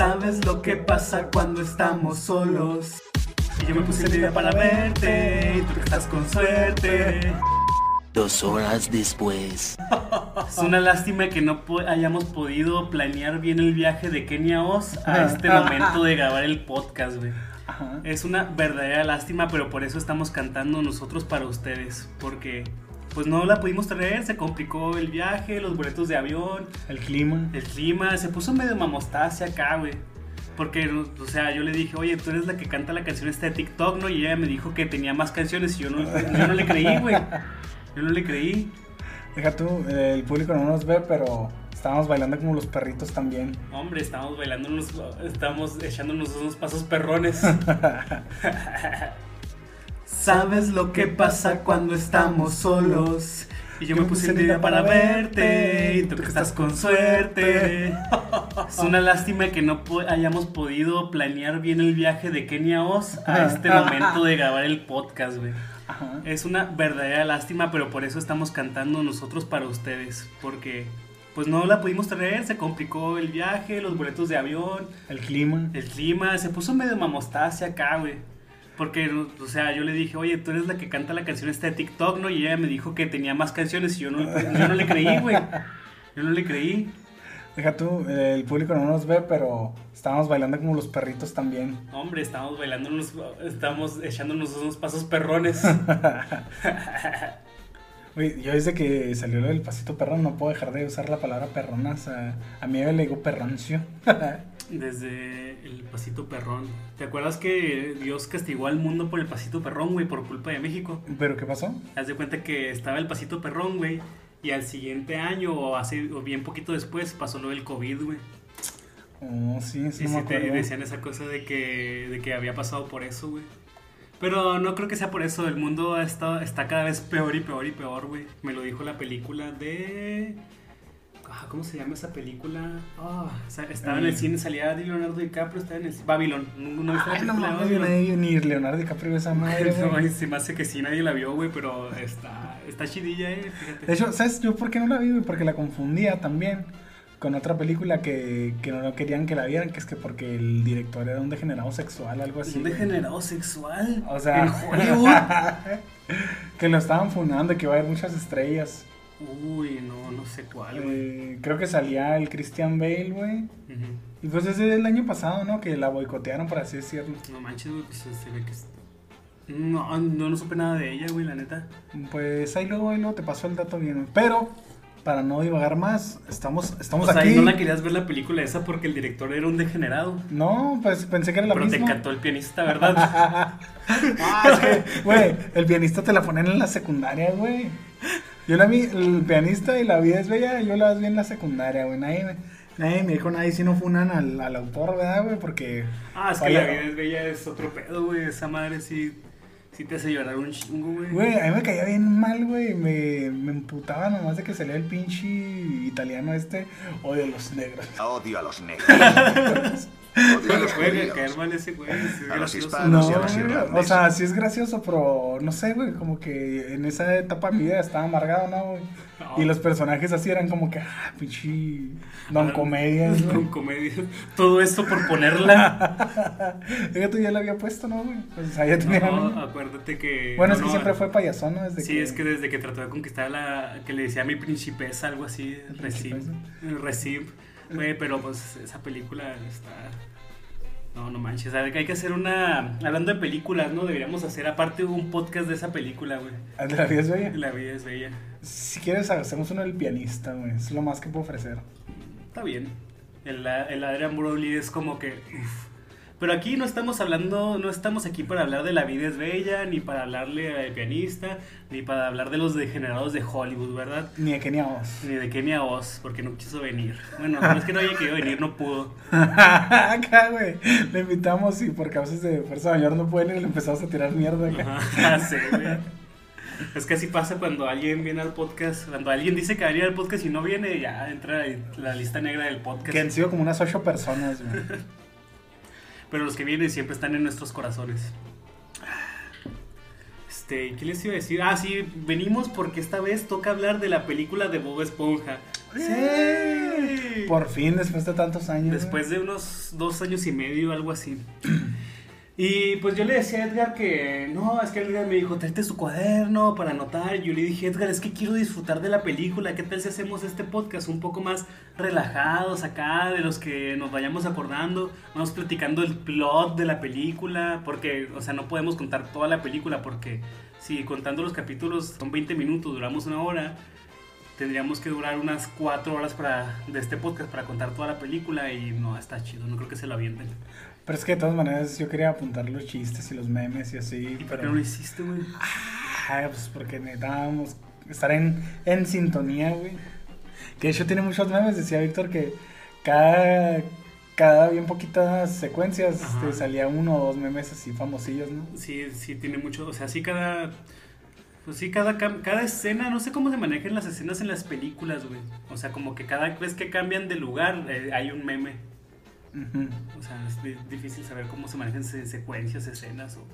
¿Sabes lo que pasa cuando estamos solos? Y yo me puse el día para verte, y tú que estás con suerte. Dos horas después. Es una lástima que no po- hayamos podido planear bien el viaje de Kenia a Oz a este momento de grabar el podcast, güey. Es una verdadera lástima, pero por eso estamos cantando nosotros para ustedes. Porque, pues no la pudimos traer, se complicó el viaje, los boletos de avión, El clima. el clima, se puso medio mamostacia acá, güey. Porque, o sea, yo le dije, oye, tú eres la que canta la canción esta de TikTok, ¿no? Y ella me dijo que tenía más canciones y yo no, yo no le creí, güey. Yo no le creí. Deja tú, el público no nos ve, pero estábamos bailando como los perritos también. Hombre, estamos bailando, unos, estamos echándonos unos pasos perrones. ¿Sabes lo que pasa cuando estamos solos? Y yo me puse el día para verte, y tú que estás con suerte. Es una lástima que no po- hayamos podido planear bien el viaje de Kenia Oz a este momento de grabar el podcast, güey. Es una verdadera lástima, pero por eso estamos cantando nosotros para ustedes. Porque, pues no la pudimos traer, se complicó el viaje, los boletos de avión, El clima. el clima, se puso medio mamostacia acá, güey. Porque, o sea, yo le dije, oye, tú eres la que canta la canción esta de TikTok, ¿no? Y ella me dijo que tenía más canciones y yo no, yo no le creí, güey. Yo no le creí. Deja tú, el público no nos ve, pero estábamos bailando como los perritos también. Hombre, estamos bailando, unos, estamos echándonos unos pasos perrones. Oye, yo desde que salió lo del pasito perrón no puedo dejar de usar la palabra perrona. O sea, a mí me le digo perroncio. Desde el pasito perrón. ¿Te acuerdas que Dios castigó al mundo por el pasito perrón, güey, por culpa de México? ¿Pero qué pasó? Haz de cuenta que estaba el pasito perrón, güey, y al siguiente año o hace o bien poquito después pasó lo del COVID, güey. Oh, sí, eso Y no me sí te decían esa cosa de que, de que había pasado por eso, güey. Pero no creo que sea por eso, el mundo está, está cada vez peor y peor y peor, güey. Me lo dijo la película de... Ah, ¿Cómo se llama esa película? Ah, estaba en el cine, salía de Leonardo DiCaprio, estaba en el Babylon. ¿No, Ay, no nadie- ni Leonardo DiCaprio esa madre, No, se me hace que sí, nadie la vio, güey, pero está, está chidilla, eh, fíjate. De hecho, ¿sabes yo por qué no la vi, güey? Porque la confundía también con otra película que, que no querían que la vieran, que es que porque el director era un degenerado sexual, algo así. un degenerado sexual. O sea, en Hollywood. que lo estaban funando, que iba a haber muchas estrellas. Uy, no, no sé cuál, güey. Eh, creo que salía el Christian Bale, güey. Y pues ese del año pasado, ¿no? Que la boicotearon, por así decirlo. No manches, güey, pues se, ve que... es- No, no, no supe nada de ella, güey, la neta. Pues ahí luego, ahí luego te pasó el dato bien. güey. Pero, para no divagar más, estamos, estamos o sea, aquí. no la querías ver la película esa porque el director era un degenerado. No, pues pensé que era la pero te misma. encantó el pianista, ¿verdad? Ah, es que, güey, el pianista te la ponen en la secundaria, güey. Yo la vi, el pianista y la vida es bella, yo la vi en la secundaria, güey. Nadie, me- nadie me dijo, nadie si no funan al, al autor, ¿verdad, güey? Porque. ah, es que la vida es bella, es otro pedo, güey. Esa madre sí, sí te hace llorar un chingo, güey. Güey, a mí me caía bien mal, güey. Me, me emputaba nomás de que salía el pinche italiano este. Odio a los negros. Odio a los negros. Odio a Le los puede judíos. caer mal ese güey. sí, es A los gracioso. hispanos. No, sí, a los güey, irlandeses. o sea, sí es gracioso, pero no sé, güey, como que en esa etapa de mi vida estaba amargado, ¿no, güey? No. Y los personajes así eran como que, ah, pinche don comedias, Con güey. comedia. Todo esto por ponerla. Tú ya la había puesto, ¿no, güey? Pues, o sea, ya tenía... No, acuérdate que. bueno, no, es que no, siempre fue payasón, ¿no? Desde Sí, es que desde que trató de conquistar a la. que le decía a mi principesa, algo así. Recib. Recib. Güey, pero pues esa película está. No, no manches. Hay que hacer una. Hablando de películas, ¿no? Deberíamos hacer aparte un podcast de esa película, güey. ¿El de la vida es bella? La vida es bella. Si quieres, hacemos uno del pianista, güey. Es lo más que puedo ofrecer. Está bien. El, el Adrian Brody es como que. uf. Pero aquí no estamos hablando, no estamos aquí para hablar de La vida es bella, ni para hablarle al pianista, ni para hablar de los degenerados de Hollywood, ¿verdad? Ni de Kenia Oz. Ni de Kenia Oz, porque no quiso venir. Bueno, no es que no haya querido venir, no pudo. acá, güey. Le invitamos y por causas de fuerza mayor no pueden y le empezamos a tirar mierda acá. Ajá, sí, güey. Es que así pasa cuando alguien viene al podcast. Cuando alguien dice que va a venir al podcast y no viene, ya entra la lista negra del podcast. Que han sido como unas ocho personas, güey. Pero los que vienen siempre están en nuestros corazones. Este, ¿qué les iba a decir? Ah, sí, venimos porque esta vez toca hablar de la película de Bob Esponja. ¡Sí! Por fin, después de tantos años. Después de unos dos años y medio, algo así. Y pues yo le decía a Edgar que no, es que Edgar me dijo, tráete su cuaderno para anotar. Y yo le dije, Edgar, es que quiero disfrutar de la película. ¿Qué tal si hacemos este podcast un poco más relajados acá, de los que nos vayamos acordando? Vamos platicando el plot de la película, porque, o sea, no podemos contar toda la película, porque si contando los capítulos son 20 minutos, duramos una hora. Tendríamos que durar unas 4 horas para, de este podcast para contar toda la película y no, está chido, no creo que se lo avienten. Pero es que de todas maneras yo quería apuntar los chistes y los memes y así. ¿Y por pero... qué no lo hiciste, güey? Ah, pues porque necesitábamos estar en, en sintonía, güey. Que de hecho tiene muchos memes, decía Víctor que cada, cada bien poquitas secuencias este, salía uno o dos memes así famosillos, ¿no? Sí, sí, tiene mucho. O sea, sí, cada. Pues sí, cada, cada escena. No sé cómo se manejan las escenas en las películas, güey. O sea, como que cada vez que cambian de lugar eh, hay un meme. O sea, es di- difícil saber cómo se manejan se- secuencias, escenas. O...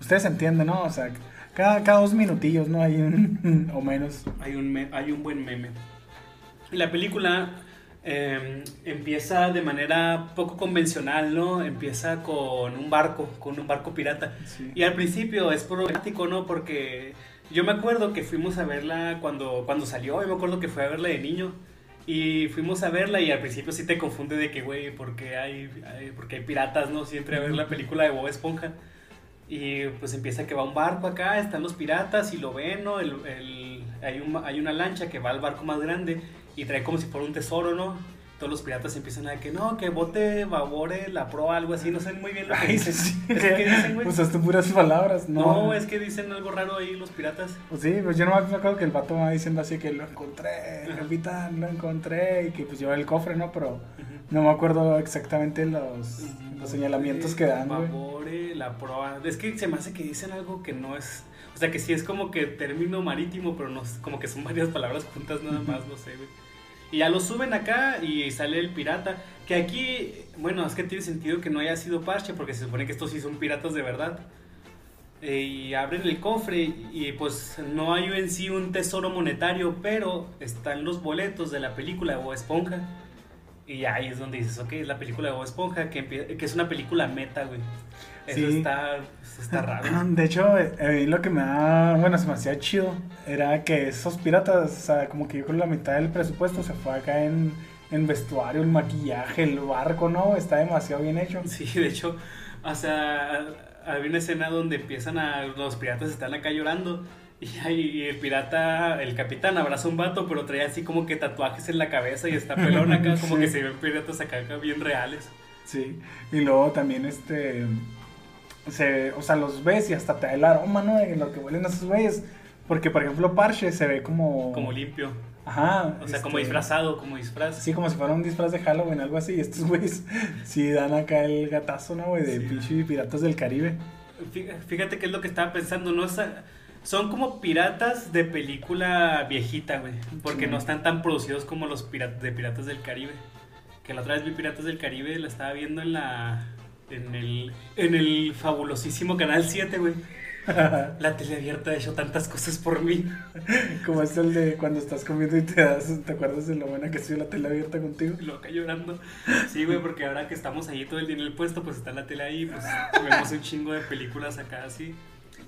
Ustedes entienden, ¿no? O sea, cada, cada dos minutillos, ¿no? Hay un, o menos. Hay un, me- hay un buen meme. Y la película eh, empieza de manera poco convencional, ¿no? Empieza con un barco, con un barco pirata. Sí. Y al principio es problemático, ¿no? Porque yo me acuerdo que fuimos a verla cuando, cuando salió, yo me acuerdo que fue a verla de niño. Y fuimos a verla y al principio sí te confunde de que, güey, porque hay, hay- porque hay piratas, ¿no? Siempre a ver la película de Bob Esponja. Y pues empieza que va un barco acá, están los piratas y lo ven, ¿no? El, el- hay, un- hay una lancha que va al barco más grande y trae como si fuera un tesoro, ¿no? Todos los piratas empiezan a que no, que bote, babore, la proa, algo así, no sé muy bien lo que dicen. sí. ¿Es que dicen, güey? Usaste puras palabras, ¿no? No, es que dicen algo raro ahí los piratas. Pues sí, pues yo no me acuerdo que el vato va diciendo así que lo encontré, capitán, lo encontré, y que pues lleva el cofre, ¿no? Pero no me acuerdo exactamente los, los señalamientos que dan, güey. Babore, la proa. Es que se me hace que dicen algo que no es. O sea, que sí es como que término marítimo, pero no como que son varias palabras juntas nada más, no sé, güey. Y ya lo suben acá y sale el pirata. Que aquí, bueno, es que tiene sentido que no haya sido parche, porque se supone que estos sí son piratas de verdad. Eh, y abren el cofre y pues no hay en sí un tesoro monetario, pero están los boletos de la película de Bob Esponja. Y ahí es donde dices, ok, es la película de Bob Esponja, que, que es una película meta, güey. Eso Sí. está, eso está raro. De hecho, eh, a mí lo que me da, bueno, se me hacía chido, era que esos piratas, o sea, como que yo creo que la mitad del presupuesto se fue acá en, en vestuario, el maquillaje, el barco, ¿no? Está demasiado bien hecho. Sí, de hecho, o sea, había una escena donde empiezan a. Los piratas están acá llorando. Y, el pirata, el capitán, abraza a un vato, pero trae así como que tatuajes en la cabeza y está pelón acá, como Sí. que se ven piratas acá, acá bien reales. Sí, y luego también este, se, o sea, los ves y hasta te da el aroma, ¿no? De lo que huelen esos güeyes. Porque, por ejemplo, Parche se ve como... Como limpio. Ajá. O sea, como este, disfrazado, como disfraz. Sí, como si fuera un disfraz de Halloween, algo así. Y estos güeyes sí dan acá el gatazo, ¿no, güey? De Sí. pinche piratas del Caribe. Fí- Fíjate qué es lo que estaba pensando, ¿no? Son como piratas de película viejita, güey. Porque Sí. no están tan producidos como los piratas de Piratas del Caribe. Que la otra vez vi Piratas del Caribe, la estaba viendo en la. En el, en el fabulosísimo Canal 7, güey. La tele abierta ha hecho tantas cosas por mí. como es el de cuando estás comiendo y te das, ¿te acuerdas de lo buena que estoy la tele abierta contigo? Loca llorando. Sí, güey, porque ahora que estamos ahí todo el día en el puesto, pues está la tele ahí, pues vemos un chingo de películas acá así.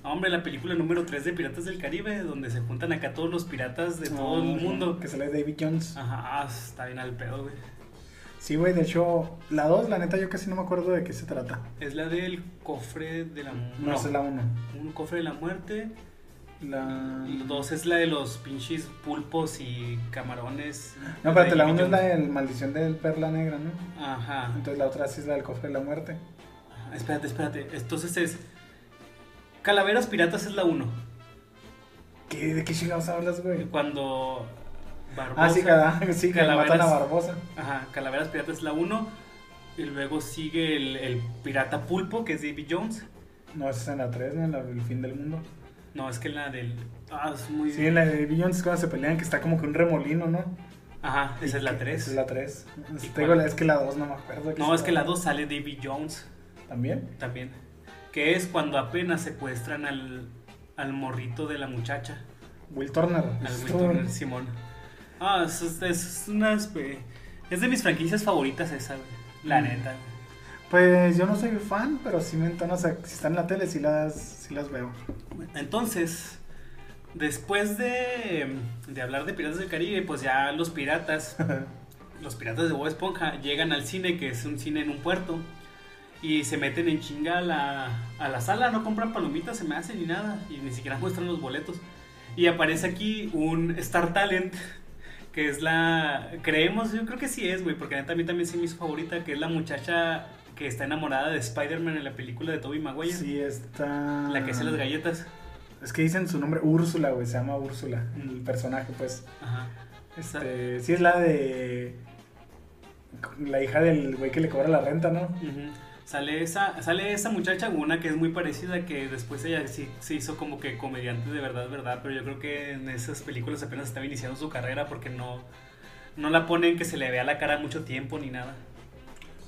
Hombre, la película número 3 de Piratas del Caribe, donde se juntan acá todos los piratas de todo el mundo. Que sale David Jones. Ajá, ah, está bien al pedo, güey. Sí, güey, de hecho, la 2, la neta, yo casi no me acuerdo de qué se trata. Es la del cofre de la No, esa es la 1. Un cofre de la muerte. La... Y dos es la de los pinches pulpos y camarones. No, espérate, la de 1 es la de Maldición del Perla Negra, ¿no? Ajá. Entonces la otra sí es la del Cofre de la Muerte. Ajá, Espérate, espérate. Entonces es. Calaveras Piratas es la 1. ¿Qué, ¿De qué chingados hablas, güey? Cuando. Barbosa, Ah, sí, cada, sí que Calaveras. matan a Barbosa. Ajá, Calaveras Piratas es la 1. Y luego sigue el, el pirata pulpo, que es Davy Jones. No, esa es en la 3, ¿no? En la, el fin del mundo. No, es que la del. Ah, es muy. Sí, en la de Billions es cuando se pelean, que está como que un remolino, ¿no? Ajá, esa es la Esa 3. es la 3. ¿Y Te digo, cuál? es que la 2 no me acuerdo. No, es que la 2 sale Davy Jones ¿También? también. Que es cuando apenas secuestran al, al morrito de la muchacha. Will Turner. Al Will Turner Simón. Ah, es, es- una. Es de mis franquicias favoritas esa, güey. La Mm. neta. Pues yo no soy fan, pero sí me entona, o sea, si están en la tele sí las, sí las veo. Entonces, después de, de hablar de Piratas del Caribe, pues ya los piratas, los piratas de Bob Esponja, llegan al cine, que es un cine en un puerto, y se meten en chinga a la, a la sala, no compran palomitas, se me hace ni nada, y ni siquiera muestran los boletos. Y aparece aquí un Star Talent, que es la, creemos, yo creo que sí es, güey, porque a mí también sí me hizo favorita, que es la muchacha que está enamorada de Spider-Man en la película de Tobey Maguire. Sí, está... La que hace las galletas. Es que dicen su nombre, Úrsula, güey, se llama Úrsula, el personaje, pues. Ajá. Este, sí es la de... La hija del güey que le cobra la renta, ¿no? Ujú. Sale esa, sale esa muchacha, una que es muy parecida, que después ella sí se hizo como que comediante de verdad, verdad, pero yo creo que en esas películas apenas estaba iniciando su carrera porque no, no la ponen que se le vea la cara mucho tiempo ni nada.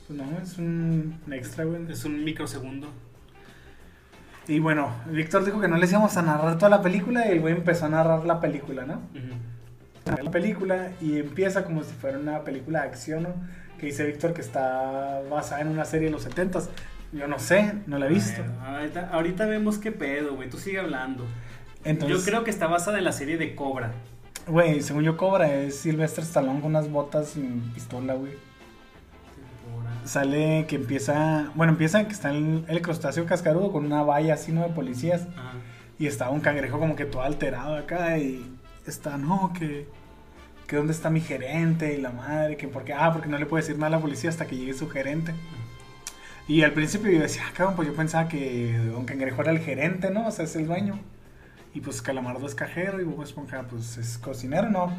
Pues no, es un extra, güey. Es un microsegundo. Y bueno, Víctor dijo que no les íbamos a narrar toda la película y el güey empezó a narrar la película, ¿no? Ujú. La película y empieza como si fuera una película de acción, ¿no? Que dice Víctor que está basada en una serie de los 70 Yo no sé, no la he visto. Ahorita, ahorita vemos qué pedo, güey, tú sigue hablando. Entonces, yo creo que está basada en la serie de Cobra. güey, según yo Cobra es Sylvester Stallone con unas botas y pistola, güey. Sale que empieza, bueno, empieza que está el, el crustáceo cascarudo con una valla así, ¿no? De policías. Ajá. Y está un cangrejo como que todo alterado acá y está, no, que, que dónde está mi gerente y la madre, que porque, ah, porque no le puede decir nada a la policía hasta que llegue su gerente. Y al principio yo decía, ah, cabrón, pues yo pensaba que Don Cangrejo era el gerente, ¿no? O sea, es el dueño. Y pues Calamardo es cajero y Bob Esponja pues es cocinero, ¿no?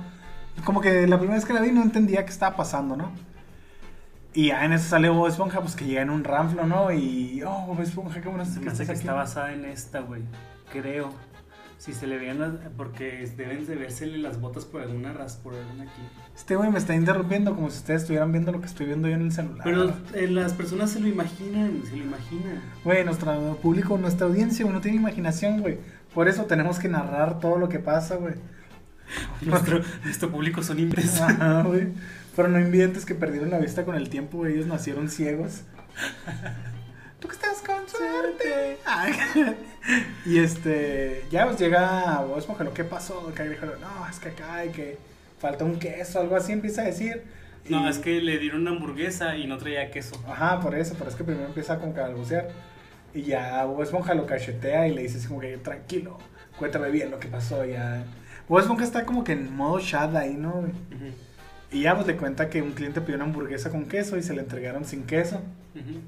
Como que la primera vez que la vi no entendía qué estaba pasando, ¿no? Y ya en eso sale Bob Esponja, pues que llega en un ranflo, ¿no? Y, oh, Bob Esponja, qué bueno Se que me que aquí. está basada en esta, güey. Creo. Si se le veían las. Porque deben de versele las botas por alguna ras, por alguna aquí. Este güey me está interrumpiendo como si ustedes estuvieran viendo lo que estoy viendo yo en el celular. Pero eh, las personas se lo imaginan, se lo imaginan. Güey, nuestro público, nuestra audiencia, güey, no tiene imaginación, güey. Por eso tenemos que narrar todo lo que pasa, güey. Nuestro, nuestro público son imbéciles. Ajá, güey. Pero no invidentes que perdieron la vista con el tiempo, güey. Ellos nacieron ciegos. Tú que estás con suerte. Y este, ya pues llega Bob Esponja, lo que pasó, el cangrejo, no, es que acá hay que falta un queso, algo así empieza a decir. No, es que le dieron una hamburguesa y no traía queso. Ajá, por eso, pero es que primero empieza a balbucear. Y ya Bob Esponja lo cachetea y le dice así como que tranquilo, cuéntame bien lo que pasó ya. Bob Esponja está como que en modo chat ahí, ¿no? Y ya pues le cuenta que un cliente pidió una hamburguesa con queso y se le entregaron sin queso. ujú.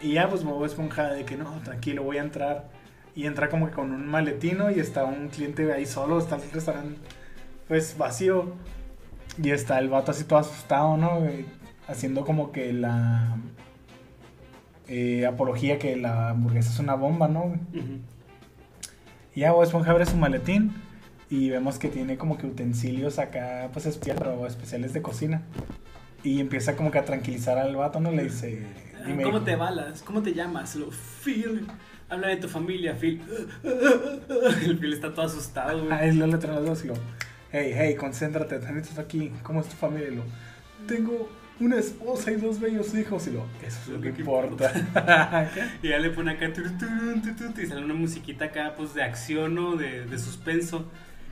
Y ya pues Bob Esponja de que no, tranquilo, voy a entrar. Y entra como que con un maletino y está un cliente ahí solo, está el restaurante pues vacío. Y está el vato así todo asustado, ¿no? güey? Haciendo como que la eh, apología que la hamburguesa es una bomba, ¿no? Y ya Bob Esponja abre su maletín y vemos que tiene como que utensilios acá, pues especiales, pero especiales de cocina. Y empieza como que a tranquilizar al vato, ¿no? Le dice... "Dime, ¿Cómo hijo". te balas? ¿Cómo te llamas? Lo, Phil. Habla de tu familia, Phil. El Phil está todo asustado, güey. Ah, es lo le trae los dos y lo... Hey, hey, concéntrate, estás aquí. ¿Cómo es tu familia? Lo... Tengo una esposa y dos bellos hijos. Y lo... Eso es lo que importa. Y ya le pone acá y sale una musiquita acá pues de acción o de, de suspenso.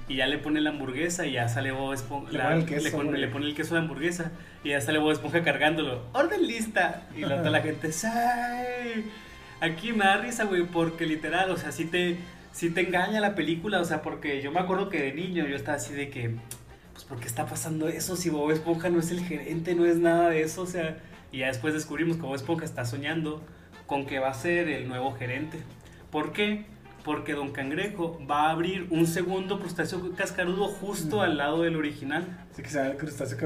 Y ya le pone la hamburguesa y ya sale Bob Esponja. Le la- pone el queso, le, pone, güey. le pone el queso a la hamburguesa. Y ya sale Bob Esponja cargándolo. ¡Orden lista! Y la otra la gente, ¡ay! Aquí me da risa, güey, porque literal, o sea, sí te, sí te engaña la película. O sea, porque yo me acuerdo que de niño yo estaba así de que, pues, ¿por qué está pasando eso? Si Bob Esponja no es el gerente, no es nada de eso, o sea. Y ya después descubrimos que Bob Esponja está soñando con que va a ser el nuevo gerente. ¿Por qué? Porque Don Cangrejo va a abrir un segundo crustáceo cascarudo justo al lado del original. Así que se llama el crustáceo.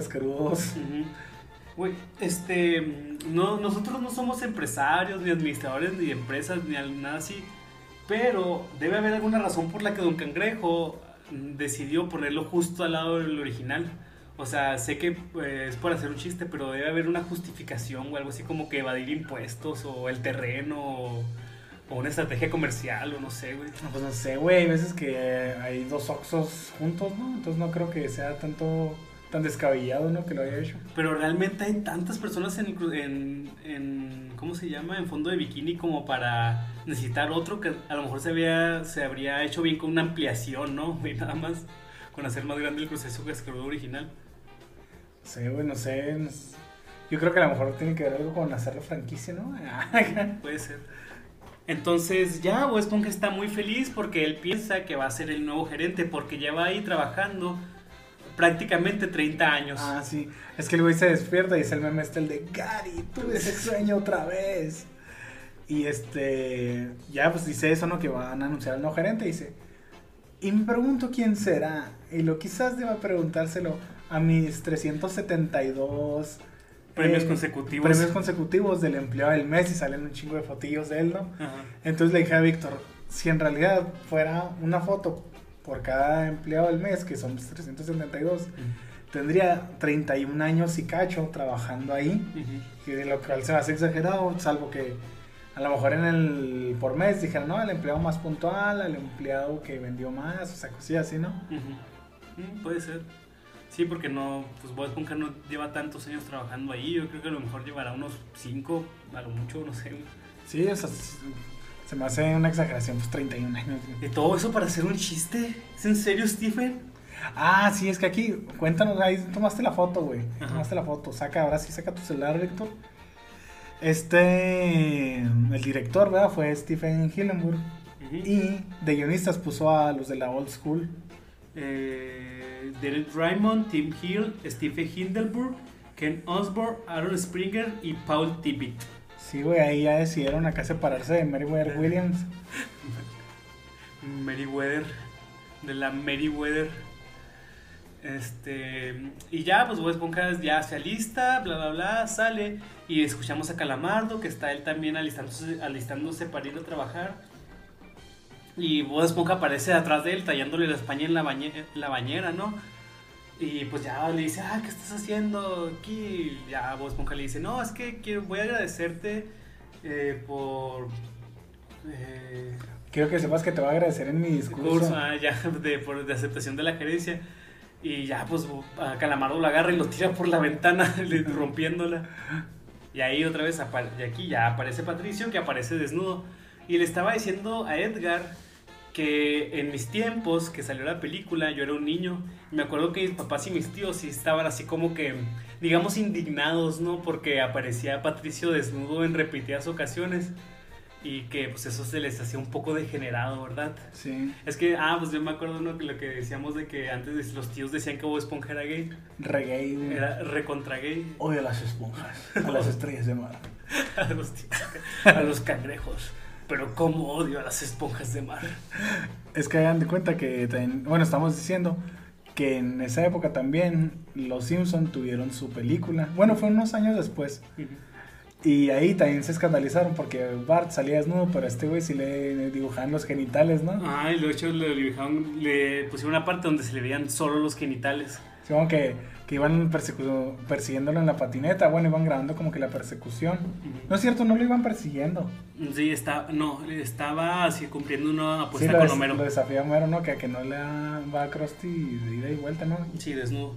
Güey, este, no, nosotros no somos empresarios, ni administradores, ni empresas, ni nada así. Pero debe haber alguna razón por la que Don Cangrejo decidió ponerlo justo al lado del original. O sea, sé que eh, es por hacer un chiste, pero debe haber una justificación o algo así como que evadir impuestos o el terreno o, O una estrategia comercial, o no sé, güey. No, Pues no sé, güey, hay veces que hay dos Oxos juntos, ¿no? Entonces no creo que sea tanto, tan descabellado, ¿no? Que lo haya hecho. Pero realmente hay tantas personas en, en, en- ¿cómo se llama? En fondo de bikini como para necesitar otro que a lo mejor se, había, se habría hecho bien con una ampliación, ¿no? Y nada más con hacer más grande el proceso que escribió original. Sé, güey, no sé. no sé. Yo creo que a lo mejor tiene que ver algo con hacer la franquicia, ¿no? Puede ser. Entonces ya Bob Esponja está muy feliz porque él piensa que va a ser el nuevo gerente porque lleva ahí trabajando prácticamente 30 años. ah, sí. Es que el güey se despierta y es el meme este, el de Gary, tuve ese sueño otra vez. Y este, ya pues dice eso, ¿no? Que van a anunciar al nuevo gerente. Dice, y me pregunto quién será. Y lo quizás deba preguntárselo a mis 372 Premios eh, consecutivos. Premios consecutivos del empleado del mes y salen un chingo de fotillos de él, ¿no? Ajá. Entonces le dije a Víctor, si en realidad fuera una foto por cada empleado del mes, que son 372, tendría 31 años y cacho trabajando ahí, Ujú. y de lo cual se me hace exagerado, salvo que a lo mejor en el por mes dijeron, no, el empleado más puntual, el empleado que vendió más, o sea, cosillas así, ¿no? Ujú. Mm, puede ser. Sí, porque no, pues Bob Esponja no lleva tantos años trabajando ahí. Yo creo que a lo mejor llevará unos 5, a lo mucho, no sé. Sí, o sea, se me hace una exageración, pues 31 años. ¿Y todo eso para hacer un chiste? ¿Es en serio, Stephen? Ah, sí, es que aquí, cuéntanos, ahí tomaste la foto, güey. Tomaste la foto. Saca, ahora sí, saca tu celular, Víctor. Este, el director, ¿verdad? Fue Stephen Hillenburg. Y de guionistas puso a los de la old school. Eh, Derek Raymond, Tim Hill, Stephen Hindelburg, Ken Osborne, Aaron Springer y Paul Tippett. Sí, güey, ahí ya decidieron acá separarse de Meriwether Williams. Meriwether, de la Meriwether. Este, y ya, pues Bob Esponja ya se alista, bla, bla, bla, sale. Y escuchamos a Calamardo, que está él también alistándose, alistándose para ir a trabajar. Y Bob Esponja aparece atrás de él, tallándole la españa en la, bañe- la bañera, ¿no? Y pues ya le dice, ah, ¿qué estás haciendo aquí? Y ya Bob Esponja le dice, no, es que quiero, voy a agradecerte eh, por... eh, Quiero que sepas que te voy a agradecer en mi discurso. curso ah, ya, de, por- de aceptación de la gerencia. Y ya, pues, a Calamardo lo agarra y lo tira por la ventana, rompiéndola. Y ahí otra vez, y aquí ya aparece Patricio, que aparece desnudo. Y le estaba diciendo a Edgar que en mis tiempos que salió la película, yo era un niño. Me acuerdo que mis papás y mis tíos sí estaban así como que, digamos, indignados, ¿no? Porque aparecía Patricio desnudo en repetidas ocasiones. Y que pues eso se les hacía un poco degenerado, ¿verdad? Sí, Es que, ah, pues yo me acuerdo ¿no? lo que decíamos de que antes los tíos decían que Bob Esponja era gay. reggae. güey. Era recontra gay. Odio a las esponjas, a las estrellas de mar. A los, tíos, a los cangrejos. Pero cómo odio a las esponjas de mar. Es que hagan de cuenta que, bueno, estamos diciendo que en esa época también los Simpson tuvieron su película. Bueno, fue unos años después. Y ahí también se escandalizaron porque Bart salía desnudo, pero a este güey sí le dibujaban los genitales, ¿no? Ah, y lo hecho le, dibujaron- le pusieron una parte donde se le veían solo los genitales. Sí, como que, que iban persiguiéndolo en la patineta. Bueno, iban grabando como que la persecución. No es cierto, no lo iban persiguiendo. Sí, está, no, estaba así cumpliendo una Sí, apuesta lo, con des- Homero. lo desafía a Homero, ¿no? Que, que no le va a Krusty de ida y vuelta, ¿no? Sí, desnudo.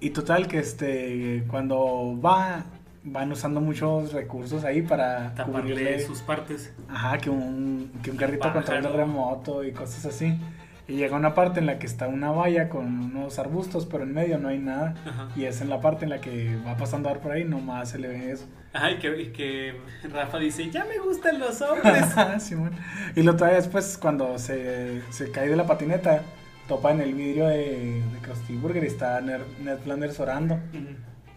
Y total que este cuando va van usando muchos recursos ahí para Taparle cubrirle- sus partes. ajá, que un que un carrito control remoto y cosas así. Y llega una parte en la que está una valla con unos arbustos, pero en medio no hay nada. Ajá. Y es en la parte en la que va pasando a ver por ahí, nomás se le ve eso. Ajá, y que, que Rafa dice, ya me gustan los hombres. Simón. Y lo trae después cuando se, se cae de la patineta, topa en el vidrio de, de Krusty Burger y está Ned, Flanders orando.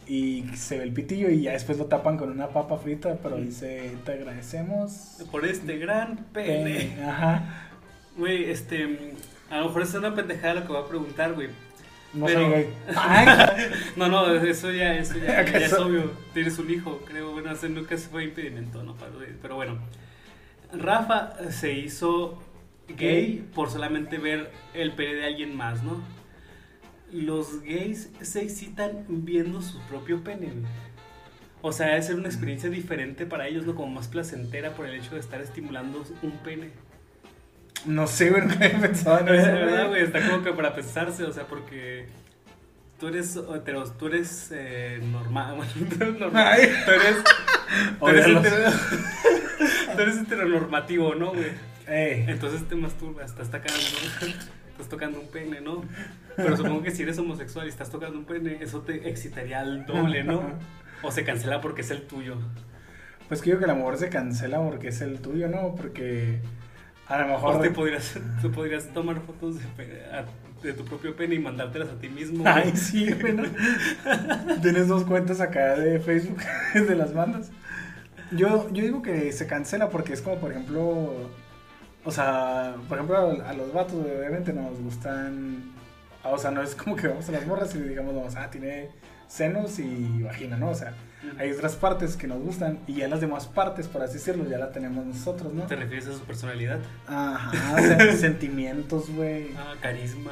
Y se ve el pitillo y ya después lo tapan con una papa frita, pero dice, te agradecemos. Por este gran pene. Pene. Ajá. Güey, este. A lo mejor es una pendejada lo que voy a preguntar, güey. No Pero- soy gay. Ay, No, no, eso ya, eso ya, es obvio. Tienes un hijo, creo. Bueno, eso nunca se fue impedimento, ¿no? Pero bueno. Rafa se hizo gay por solamente ver el pene de alguien más, ¿no? Los gays se excitan viendo su propio pene, güey. O sea, debe ser una experiencia diferente para ellos, ¿no? Como más placentera por el hecho de estar estimulando un pene. No sé, güey, nunca había pensado en eso. verdad, güey. está como que para pensarse, o sea, porque tú eres hetero, tú eres eh, normal, bueno, tú eres normal, tú eres, tú eres, hetero- tú eres heteronormativo, ¿no, güey? Ey, Entonces te masturbas, estás tocando, estás tocando un pene, ¿no? Pero supongo que si eres homosexual y estás tocando un pene, eso te excitaría al doble, ¿no? O se cancela porque es el tuyo. Pues digo que el amor se cancela porque es el tuyo, ¿no? Porque a lo mejor... O te podrías, tú podrías tomar fotos de, tu propio pene y mandártelas a ti mismo. güey. Ay, sí, güey, ¿no? Tienes dos cuentas acá de Facebook de las bandas. Yo, yo digo que se cancela porque es como, por ejemplo, o sea, por ejemplo, a, los vatos, obviamente nos gustan, o sea, no es como que vamos a las morras y digamos, vamos, ah, tiene senos y vagina, ¿no? O sea, hay otras partes que nos gustan y ya las demás partes, por así decirlo, ya la tenemos nosotros, ¿no? ¿Te refieres a su personalidad? Ajá, sen- sentimientos, güey. Ah, carisma.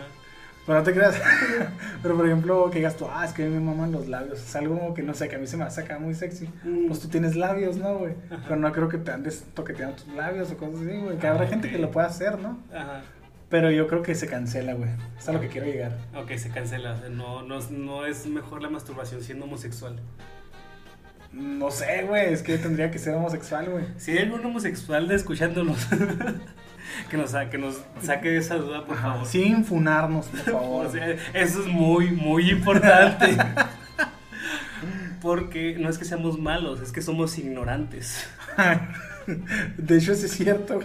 Pero no te creas. Pero por ejemplo, que digas tú, ah, es que a mí me maman los labios. Es algo que no sé, que a mí se me saca muy sexy. Mm. Pues tú tienes labios, ¿no, güey? Pero no creo que te andes toqueteando tus labios o cosas así, güey. Que habrá Ah, gente que lo pueda hacer, ¿no? Ajá. Pero yo creo que se cancela, güey. Es a lo que quiero llegar. Ok, se cancela. No, no, no es mejor la masturbación siendo homosexual. No sé, güey. Es que tendría que ser homosexual, güey. Si hay algún homosexual de escuchándonos, que, nos, que nos saque de esa duda, por Ajá, favor. Sin funarnos, por favor. O sea, eso es muy, muy importante. Porque no es que seamos malos, es que somos ignorantes. de hecho, sí es cierto.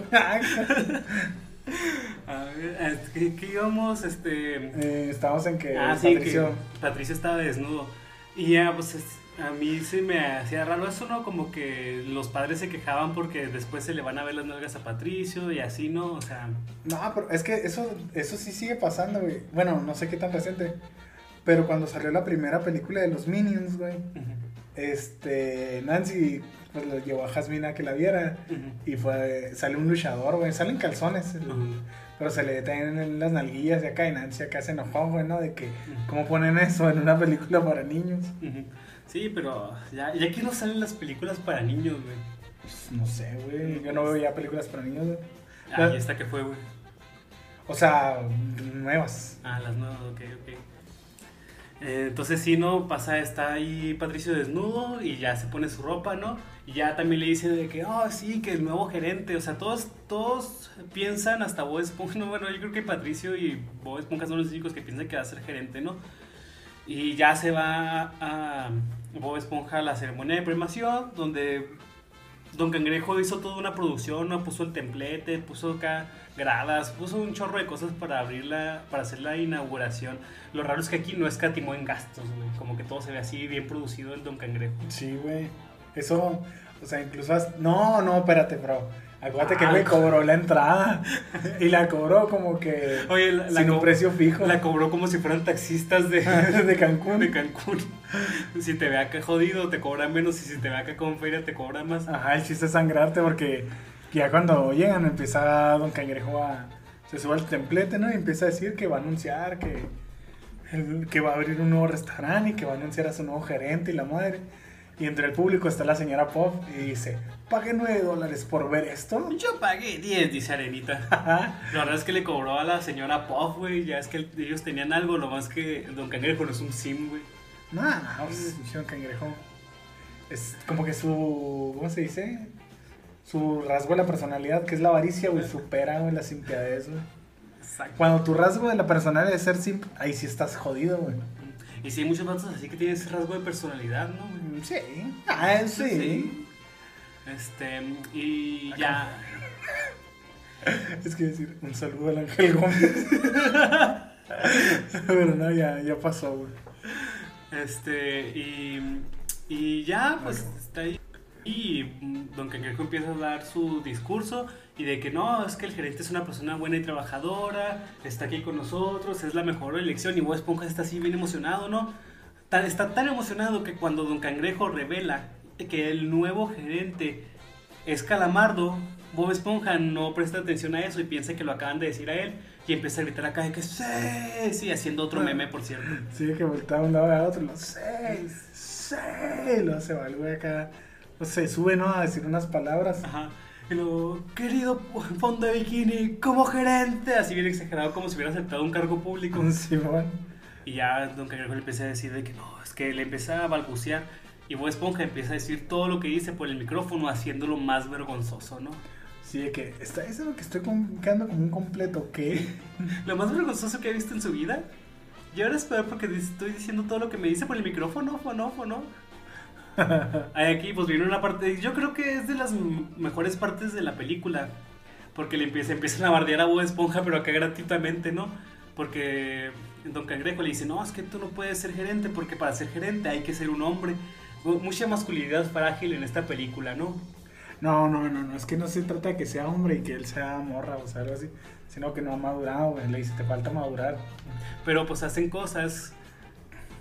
A ver, ¿qué, qué íbamos? Este. Eh, estamos en que Ah, sí, Patricio. que Patricio estaba desnudo. Y ya, pues es- a mí se me hacía raro eso, ¿no? Como que los padres se quejaban porque después se le van a ver las nalgas a Patricio y así, ¿no? O sea, No, pero es que eso, eso sí sigue pasando, güey. Bueno, no sé qué tan reciente. Pero cuando salió la primera película de los Minions, güey. Este, Nancy pues lo llevó a Jasmine a que la viera y fue, sale un luchador, güey, salen calzones, ujú. Pero se le traen en las nalguillas y acá y Nancy acá se enojó, güey, ¿no? De que, ¿cómo ponen eso en una película para niños? Sí, pero ya, ya que no salen las películas para niños, güey. Pues, no sé, güey, yo no veo ya películas para niños, güey. Ah, y esta que fue, güey. O sea, nuevas. Ah, las nuevas, ok, ok. Eh, entonces sí, ¿no? Pasa, está ahí Patricio desnudo y ya se pone su ropa, ¿no? Y ya también le dice de que, oh, sí, que el nuevo gerente, o sea, todos, todos piensan, hasta Bob Esponja, no, bueno, yo creo que Patricio y Bob Esponja son los únicos que piensan que va a ser gerente, ¿no? Y ya se va a Bob Esponja a la ceremonia de premiación, donde Don Cangrejo hizo toda una producción, ¿no? Puso el templete, puso acá gradas, puso un chorro de cosas para abrirla, para hacer la inauguración. Lo raro es que aquí no escatimó en gastos, güey. Como que todo se ve así bien producido el Don Cangrejo. Sí, güey. Eso, o sea, incluso... has- No, no, espérate, bro. Acuérdate que Ah. güey cobró la entrada y la cobró como que Oye, la, la sin un precio fijo. La cobró como si fueran taxistas de, de Cancún. de Cancún. Si te ve acá jodido, te cobra menos. Y si te ve acá con feria, te cobra más. Ajá, el chiste es sangrarte porque ya cuando llegan empieza Don Cangrejo a... Se sube al templete, ¿no? Y empieza a decir que va a anunciar que, que va a abrir un nuevo restaurante y que va a anunciar a su nuevo gerente y la madre. Y entre el público está la señora Pop y dice, pague 9 dólares por ver esto. Yo pagué 10, dice Arenita. La verdad es que le cobró a la señora Puff, güey. Ya es que ellos tenían algo, lo más que Don Cangrejo no es un sim, güey. Nah, pues, pinche Don Cangrejo. Es como que su... ¿Cómo se dice? Su rasgo de la personalidad, que es la avaricia, güey, supera, güey, la simpiadez, güey. Exacto. Cuando tu rasgo de la personalidad es ser simp, ahí sí estás jodido, güey. Y sí, hay muchos vatos así que tienen ese rasgo de personalidad, ¿no, güey? Sí. Ah, sí. Este, y ya. Es que decir, un saludo al Ángel Gómez. Pero no, ya, ya pasó, güey. Este, y, y ya, pues está ahí. Y mm, Don Cangrejo empieza a dar su discurso y de que no, es que el gerente es una persona buena y trabajadora, está aquí con nosotros, es la mejor elección. Y Bob Esponja está así bien emocionado, ¿no? Está tan emocionado que cuando Don Cangrejo revela que el nuevo gerente es Calamardo, Bob Esponja no presta atención a eso y piensa que lo acaban de decir a él y empieza a gritar acá de que sí, sí, haciendo otro meme, por cierto. Sí, que voltea un lado a otro, lo sé, sé, lo el güey acá, o se sube, ¿no? A decir unas palabras. Ajá. Y luego, querido fondo de bikini, como gerente, así bien exagerado, como si hubiera aceptado un cargo público. Sí, bueno. Y ya Don Cangrejo le empieza a decir de que no, es que le empieza a balbucear. Y Bob Esponja empieza a decir todo lo que dice por el micrófono, haciéndolo más vergonzoso, ¿no? Sí, de que está diciendo que estoy quedando como un completo, ¿qué? Lo más vergonzoso que ha visto en su vida. Y ahora es peor porque estoy diciendo todo lo que me dice por el micrófono, ¿o no? aquí pues viene una parte, yo creo que es de las mejores partes de la película. Porque le empieza, empiezan a bardear a Bob Esponja, pero acá gratuitamente, ¿no? Porque Don Cangrejo le dice, no, es que tú no puedes ser gerente, porque para ser gerente hay que ser un hombre. Mucha masculinidad frágil en esta película, ¿no? No, no, no, no, es que no se trata de que sea hombre y que él sea morra o sea, algo así, sino que no ha madurado, güey. Le dice, te falta madurar. pero pues hacen cosas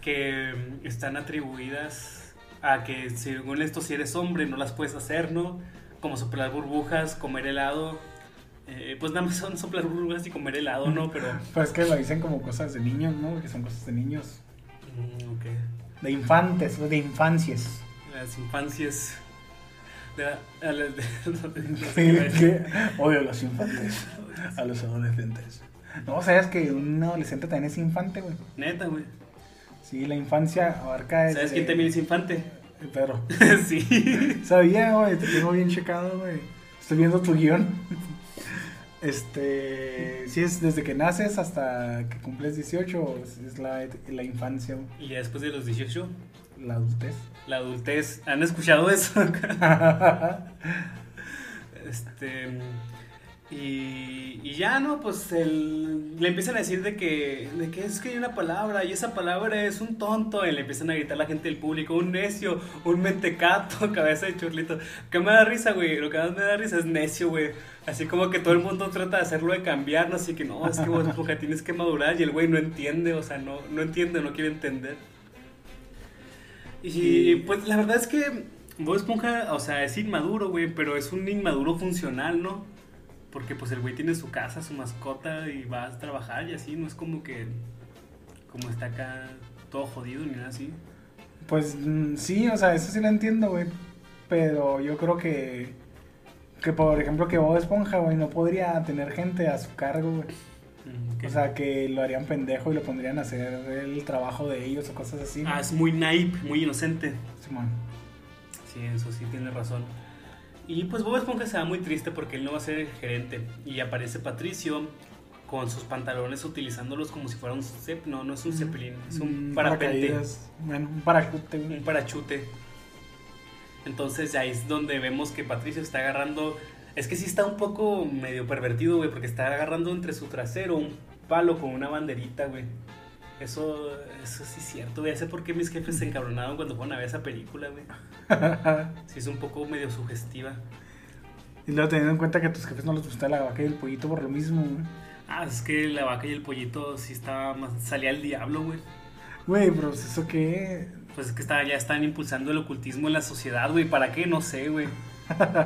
que mm, están atribuidas a que según esto si eres hombre no las puedes hacer, ¿no? Como soplar burbujas, comer helado. Eh, pues nada más son soplar burbujas y comer helado, ¿no? Pero... Pues es que lo dicen como cosas de niños, ¿no? Que son cosas de niños. mm, ok. De infantes, de infancias. Las infancias... De, odio a los infantes, a los adolescentes. No, sabes que un adolescente también es infante, güey. Neta, güey. Sí, la infancia abarca. ¿Sabes quién también es infante? El perro. sí. Sabía, güey, te tengo bien checado, güey. Estoy viendo tu guion. Este. Sí, es desde que naces hasta que cumples 18, es- la, la infancia. Y ya después de los 18, la adultez. la adultez. ¿Han escuchado eso? Este. Y, y ya, ¿no? Pues el- le empiezan a decir de que, de que es que hay una palabra y esa palabra es un tonto. Y le empiezan a gritar la gente del público, un necio, un mentecato, cabeza de churlito. Que me da risa, güey. Lo que más me da risa es necio, güey. Así como que todo el mundo trata de hacerlo de cambiar, ¿no? Así que no, es que vos, Esponja, tienes que madurar. Y el güey no entiende, o sea, no, no entiende, no quiere entender. Y Sí. pues la verdad es que Bob Esponja, o sea, es inmaduro, güey, pero es un inmaduro funcional, ¿no? Porque pues el güey tiene su casa, su mascota y va a trabajar y así, no es como que como está acá todo jodido ni nada así. Pues mm, sí, o sea, eso sí lo entiendo, güey. Pero yo creo que. Que por ejemplo, que Bob Esponja, güey, no podría tener gente a su cargo, güey. Mm, que- O sea, que lo harían pendejo y lo pondrían a hacer el trabajo de ellos o cosas así. ah, es muy naive, muy inocente. Simón. Sí, eso sí tiene razón. Y pues Bob Esponja se va muy triste porque él no va a ser el gerente. Y aparece Patricio con sus pantalones utilizándolos como si fuera un cep... No, no es un zeppelin, es un Mm, parapente. Bueno, un parachute, un parachute. Entonces ahí es donde vemos que Patricio está agarrando. Es que sí está un poco medio pervertido, güey, porque está agarrando entre su trasero un palo con una banderita, güey. Eso, eso sí es cierto, güey. Ya sé por qué mis jefes se encabronaron cuando fueron a ver esa película, güey. Sí, es un poco medio sugestiva. y luego teniendo en cuenta que a tus jefes no les gusta la vaca y el pollito por lo mismo, güey. Ah, es que la vaca y el pollito sí estaba más. salía el diablo, güey. Güey, pero pues, eso qué. Pues es que está, ya están impulsando el ocultismo en la sociedad, güey. ¿Para qué? No sé, güey.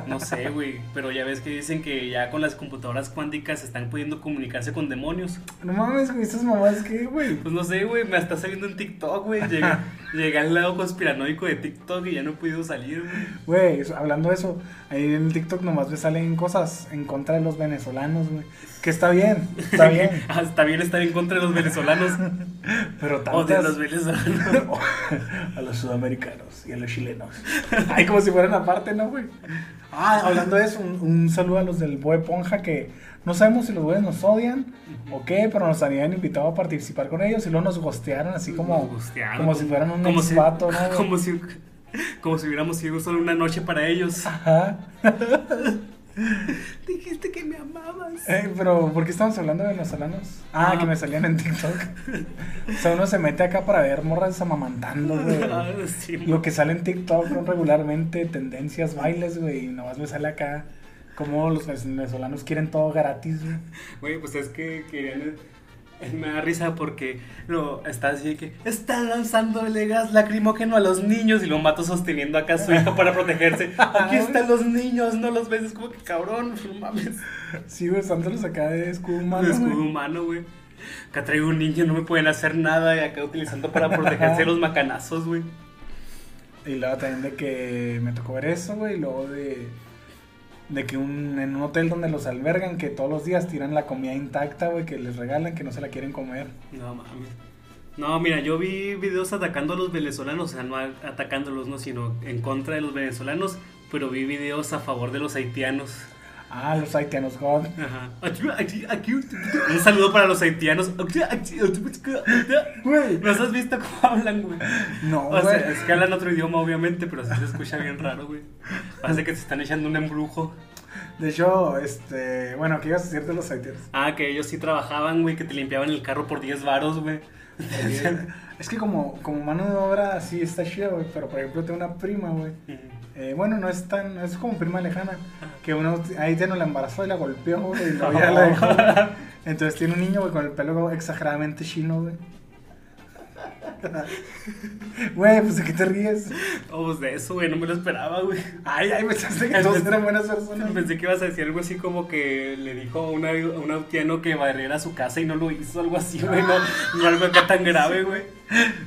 No sé, güey. Pero ya ves que dicen que ya con las computadoras cuánticas están pudiendo comunicarse con demonios. No mames, güey, esas mamás, ¿qué, güey? Pues no sé, güey. Me está saliendo en TikTok, güey. Llegué, llegué al lado conspiranoico de TikTok y ya no he podido salir, güey. Güey, hablando de eso, ahí en el TikTok nomás me salen cosas en contra de los venezolanos, güey. Que está bien, está bien. Hasta bien estar en contra de los venezolanos. Pero O de tantas... los venezolanos. a los sudamericanos y a los chilenos. Ay, como si fueran aparte, ¿no, güey? Ah, hablando de eso, un, un saludo a los del Boe Ponja que no sabemos si los güeyes nos odian o qué, pero nos habían invitado a participar con ellos y luego nos gostearon así como, Nos gustearon, como si fueran un como si- ¿no? Como si, como si hubiéramos sido solo una noche para ellos. Ajá. Dijiste que me amabas. Eh, pero, ¿por qué estamos hablando de venezolanos? Ah, Ah. que me salían en TikTok. o sea, uno se mete acá para ver morras amamantando, güey. Ah, sí, Lo que sale en TikTok son regularmente tendencias, bailes, güey. Y nomás me sale acá como los venezolanos quieren todo gratis, güey. Güey, pues es que querían. Me da risa porque lo está así de que están lanzándole gas lacrimógeno a los niños y lo mato sosteniendo acá a su hijo para protegerse. Aquí están los niños, no los ves, es como que cabrón, no mames. Sí, güey, usándolos acá de escudo humano. De escudo humano, güey. Acá traigo un niño, no me pueden hacer nada y acá utilizando para protegerse de los macanazos, güey. Y luego también de que me tocó ver eso, güey. Y luego de, de que un, en un hotel donde los albergan, que todos los días tiran la comida intacta, güey, que les regalan, que no se la quieren comer. No mames. No, mira, yo vi videos atacando a los venezolanos, o sea, no atacándolos, no, sino en contra de los venezolanos, pero vi videos a favor de los haitianos. Ah, los haitianos God. Ajá. Aquí, aquí, aquí. Un saludo para los haitianos. Güey. ¿Los has visto cómo hablan, güey? No, O güey. sea, es que hablan otro idioma, obviamente, pero sí se escucha bien raro, güey. Parece que se están echando un embrujo. De hecho, este. Bueno, ¿qué ibas a decir de los haitianos? Ah, que ellos sí trabajaban, güey, que te limpiaban el carro por 10 varos, güey. Es que como, como mano de obra sí está chido, güey. Pero por ejemplo, tengo una prima, güey. Eh, bueno, no es tan, es como prima lejana, que uno ahí tiene la embarazó y la golpeó, güey, y luego ya la dejó. Entonces tiene un niño, güey, con el pelo exageradamente chino, güey. Güey, pues de qué te ríes. Oh, pues de eso, güey, no me lo esperaba, güey. Ay, ay, pensaste que todos eran buenas personas. Pensé que ibas a decir algo así como que le dijo a, una- a un haitiano que barriera su casa y no lo hizo, algo así, güey. No, no algo acá tan grave, güey.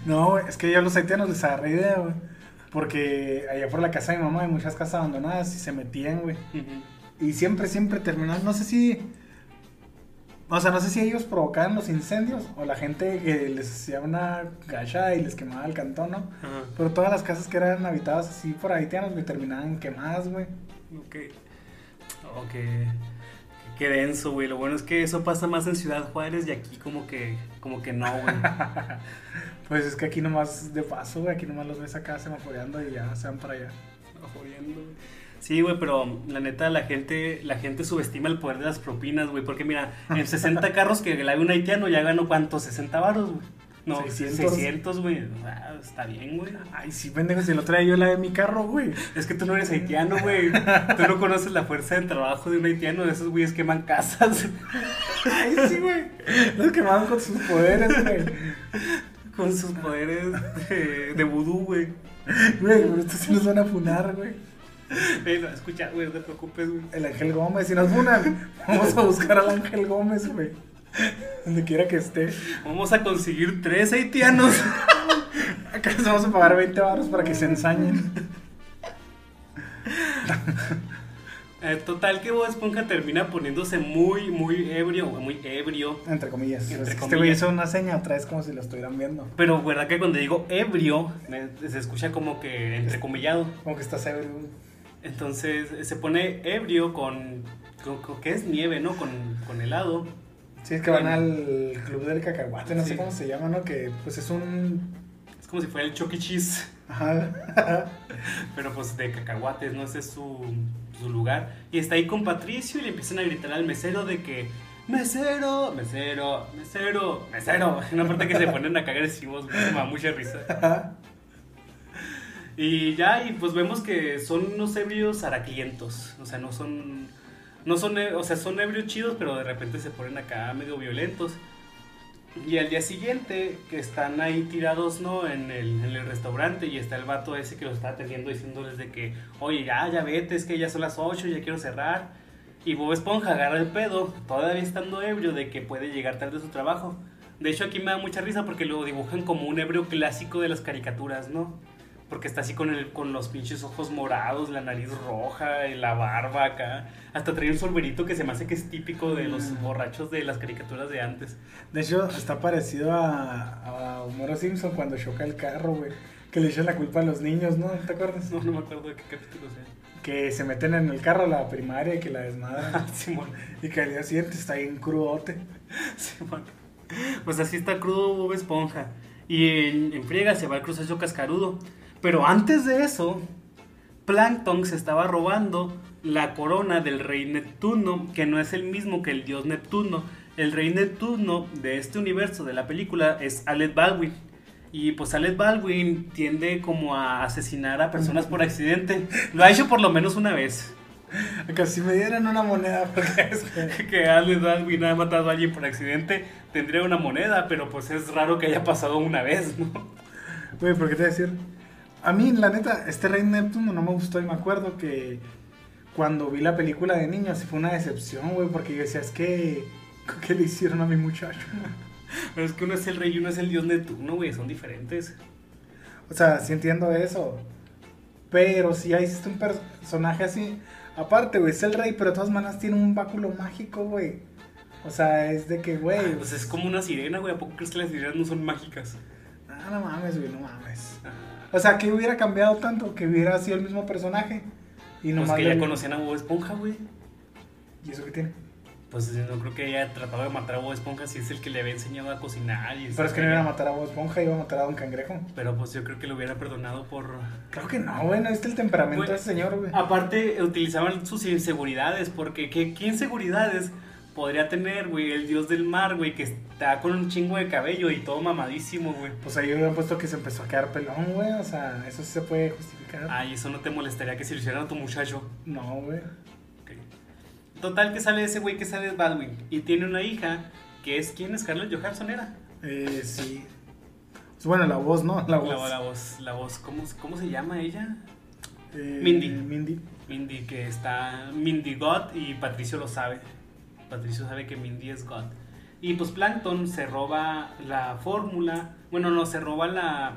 No, güey, es que yo a los haitianos les agarré idea, güey. Porque allá por la casa de mi mamá hay muchas casas abandonadas y se metían, güey. Y siempre, siempre terminaban, no sé si... O sea, no sé si ellos provocaban los incendios o la gente que les hacía una gacha y les quemaba el cantón, ¿no? Ajá. Pero todas las casas que eran habitadas así por haitianos, me terminaban quemadas, güey. Ok. Ok. Qué denso, güey. Lo bueno es que eso pasa más en Ciudad Juárez y aquí como que, como que no, güey. Pues es que aquí nomás de paso, güey, aquí nomás los ves acá semaforeando y ya se van para allá. Jodiendo, güey. Sí, güey, pero la neta, la gente, la gente subestima el poder de las propinas, güey. Porque mira, en 60 carros que le haga un haitiano ya ganó cuánto, 60 varos, güey. No, 600. 600, güey. Está bien, güey. Ay, sí, pendejo, si el otro día yo la de mi carro, güey. Es que tú no eres haitiano, güey. Tú no conoces la fuerza de trabajo de un haitiano. De esos güeyes queman casas Ay, sí, güey. Los quemaban con sus poderes, güey. con sus poderes de, de vudú, güey. Güey, pero estos sí nos van a funar, güey. Ey, no, escucha, güey, no te preocupes, güey. El Ángel Gómez, si nos funan, vamos a buscar al Ángel Gómez, güey. Donde quiera que esté. Vamos a conseguir tres haitianos. Acá les vamos a pagar 20 baros para que se ensañen. Eh, total que Bob Esponja termina poniéndose muy, muy ebrio, muy ebrio. Entre comillas. Entre Es que comillas. Este güey hizo una seña otra vez como si lo estuvieran viendo. Pero verdad que cuando digo ebrio, se escucha como que entrecomillado. Como que está severo. güey. Entonces se pone ebrio con, con, con- ¿qué es? Nieve, ¿no? Con, con helado. Sí, es que van al club del cacahuate, no Sí. sé cómo se llama, ¿no? Que pues es un. Es como si fuera el Chuck E. Cheese, Ajá. pero pues de cacahuates, ¿no? Ese es su, su lugar. Y está ahí con Patricio y le empiezan a gritar al mesero de que... Mesero, mesero, mesero, mesero. Una parte que se ponen acá agresivos, güey, me da mucha risa. Y ya, y pues vemos que son unos ebrios araclientos. O sea, no son. No son. e- O sea, son ebrios chidos, pero de repente se ponen acá medio violentos. Y al día siguiente, que están ahí tirados, ¿no? En el, en el restaurante, y está el vato ese que lo está atendiendo diciéndoles de que, oye, ya, ya vete, es que ya son las 8, ya quiero cerrar. Y Bob Esponja agarra el pedo, todavía estando ebrio, de que puede llegar tarde a su trabajo. De hecho, aquí me da mucha risa porque lo dibujan como un ebrio clásico de las caricaturas, ¿no? Porque está así con, el, con los pinches ojos morados, la nariz roja, la barba acá. Hasta trae un solverito que se me hace que es típico de los Mm. borrachos de las caricaturas de antes. De hecho, está parecido a, a Homero Simpson cuando choca el carro, güey. Que le echan la culpa a los niños, ¿no? ¿Te acuerdas? No, no me acuerdo de qué capítulo sea. Que se meten en el carro a la primaria y que la desmadran. Simón, y que al día siguiente está ahí en crudote. Simón. Pues así está crudo Bob Esponja. Y en, en friega se va al crustáceo cascarudo. Pero antes de eso, Plankton se estaba robando la corona del rey Neptuno, que no es el mismo que el dios Neptuno. El rey Neptuno de este universo de la película es Alec Baldwin. Y pues Alec Baldwin tiende como a asesinar a personas por accidente. Lo ha hecho por lo menos una vez. Acá si me dieran una moneda, porque es que... que Alden Baldwin ha matado a alguien por accidente, tendría una moneda, pero pues es raro que haya pasado una vez, ¿no? Güey, ¿por qué te voy a decir? A mí, la neta, este Rey Neptuno no me gustó y me acuerdo que cuando vi la película de niños sí fue una decepción, güey, porque yo decía, es que... ¿Qué le hicieron a mi muchacho? Pero es que uno es el rey y uno es el dios Neptuno, güey, son diferentes. O sea, sí entiendo eso. Pero si hay un personaje así. Aparte, güey, es el rey, pero de todas maneras tiene un báculo mágico, güey. O sea, es de que, güey. Pues es como una sirena, güey, ¿a poco crees que las sirenas no son mágicas? Ah, no mames, güey, no mames. Ah, O sea, que hubiera cambiado tanto que hubiera sido el mismo personaje. Y pues nomás que le- ya conocían a Bob Esponja, güey. ¿Y eso qué tiene? Pues no creo que haya tratado de matar a Bob Esponja si es el que le había enseñado a cocinar. Y Pero es que no iba a matar a Bob Esponja, iba a matar a Don Cangrejo. Pero pues yo creo que lo hubiera perdonado por... Creo que no, güey, no viste el temperamento de ese señor, güey. Aparte, utilizaban sus inseguridades, porque ¿qué, qué inseguridades podría tener, güey, el dios del mar, güey, que está con un chingo de cabello y todo mamadísimo, güey? Pues ahí hubieran puesto que se empezó a quedar pelón, güey. O sea, eso sí se puede justificar. Ay, eso no te molestaría que se lo hicieran a tu muchacho. No, güey. Ok. Total, que sale ese güey que sale Baldwin y tiene una hija que es, ¿quién es? Scarlett Johansson era. Eh, sí. Bueno, la voz, ¿no? La voz. La, la voz, la voz, ¿cómo, ¿cómo se llama ella? Eh, Mindy. Mindy. Mindy, que está Mindy God y Patricio lo sabe. Patricio sabe que Mindy es God. Y pues Plankton se roba la fórmula, bueno, no, se roba la,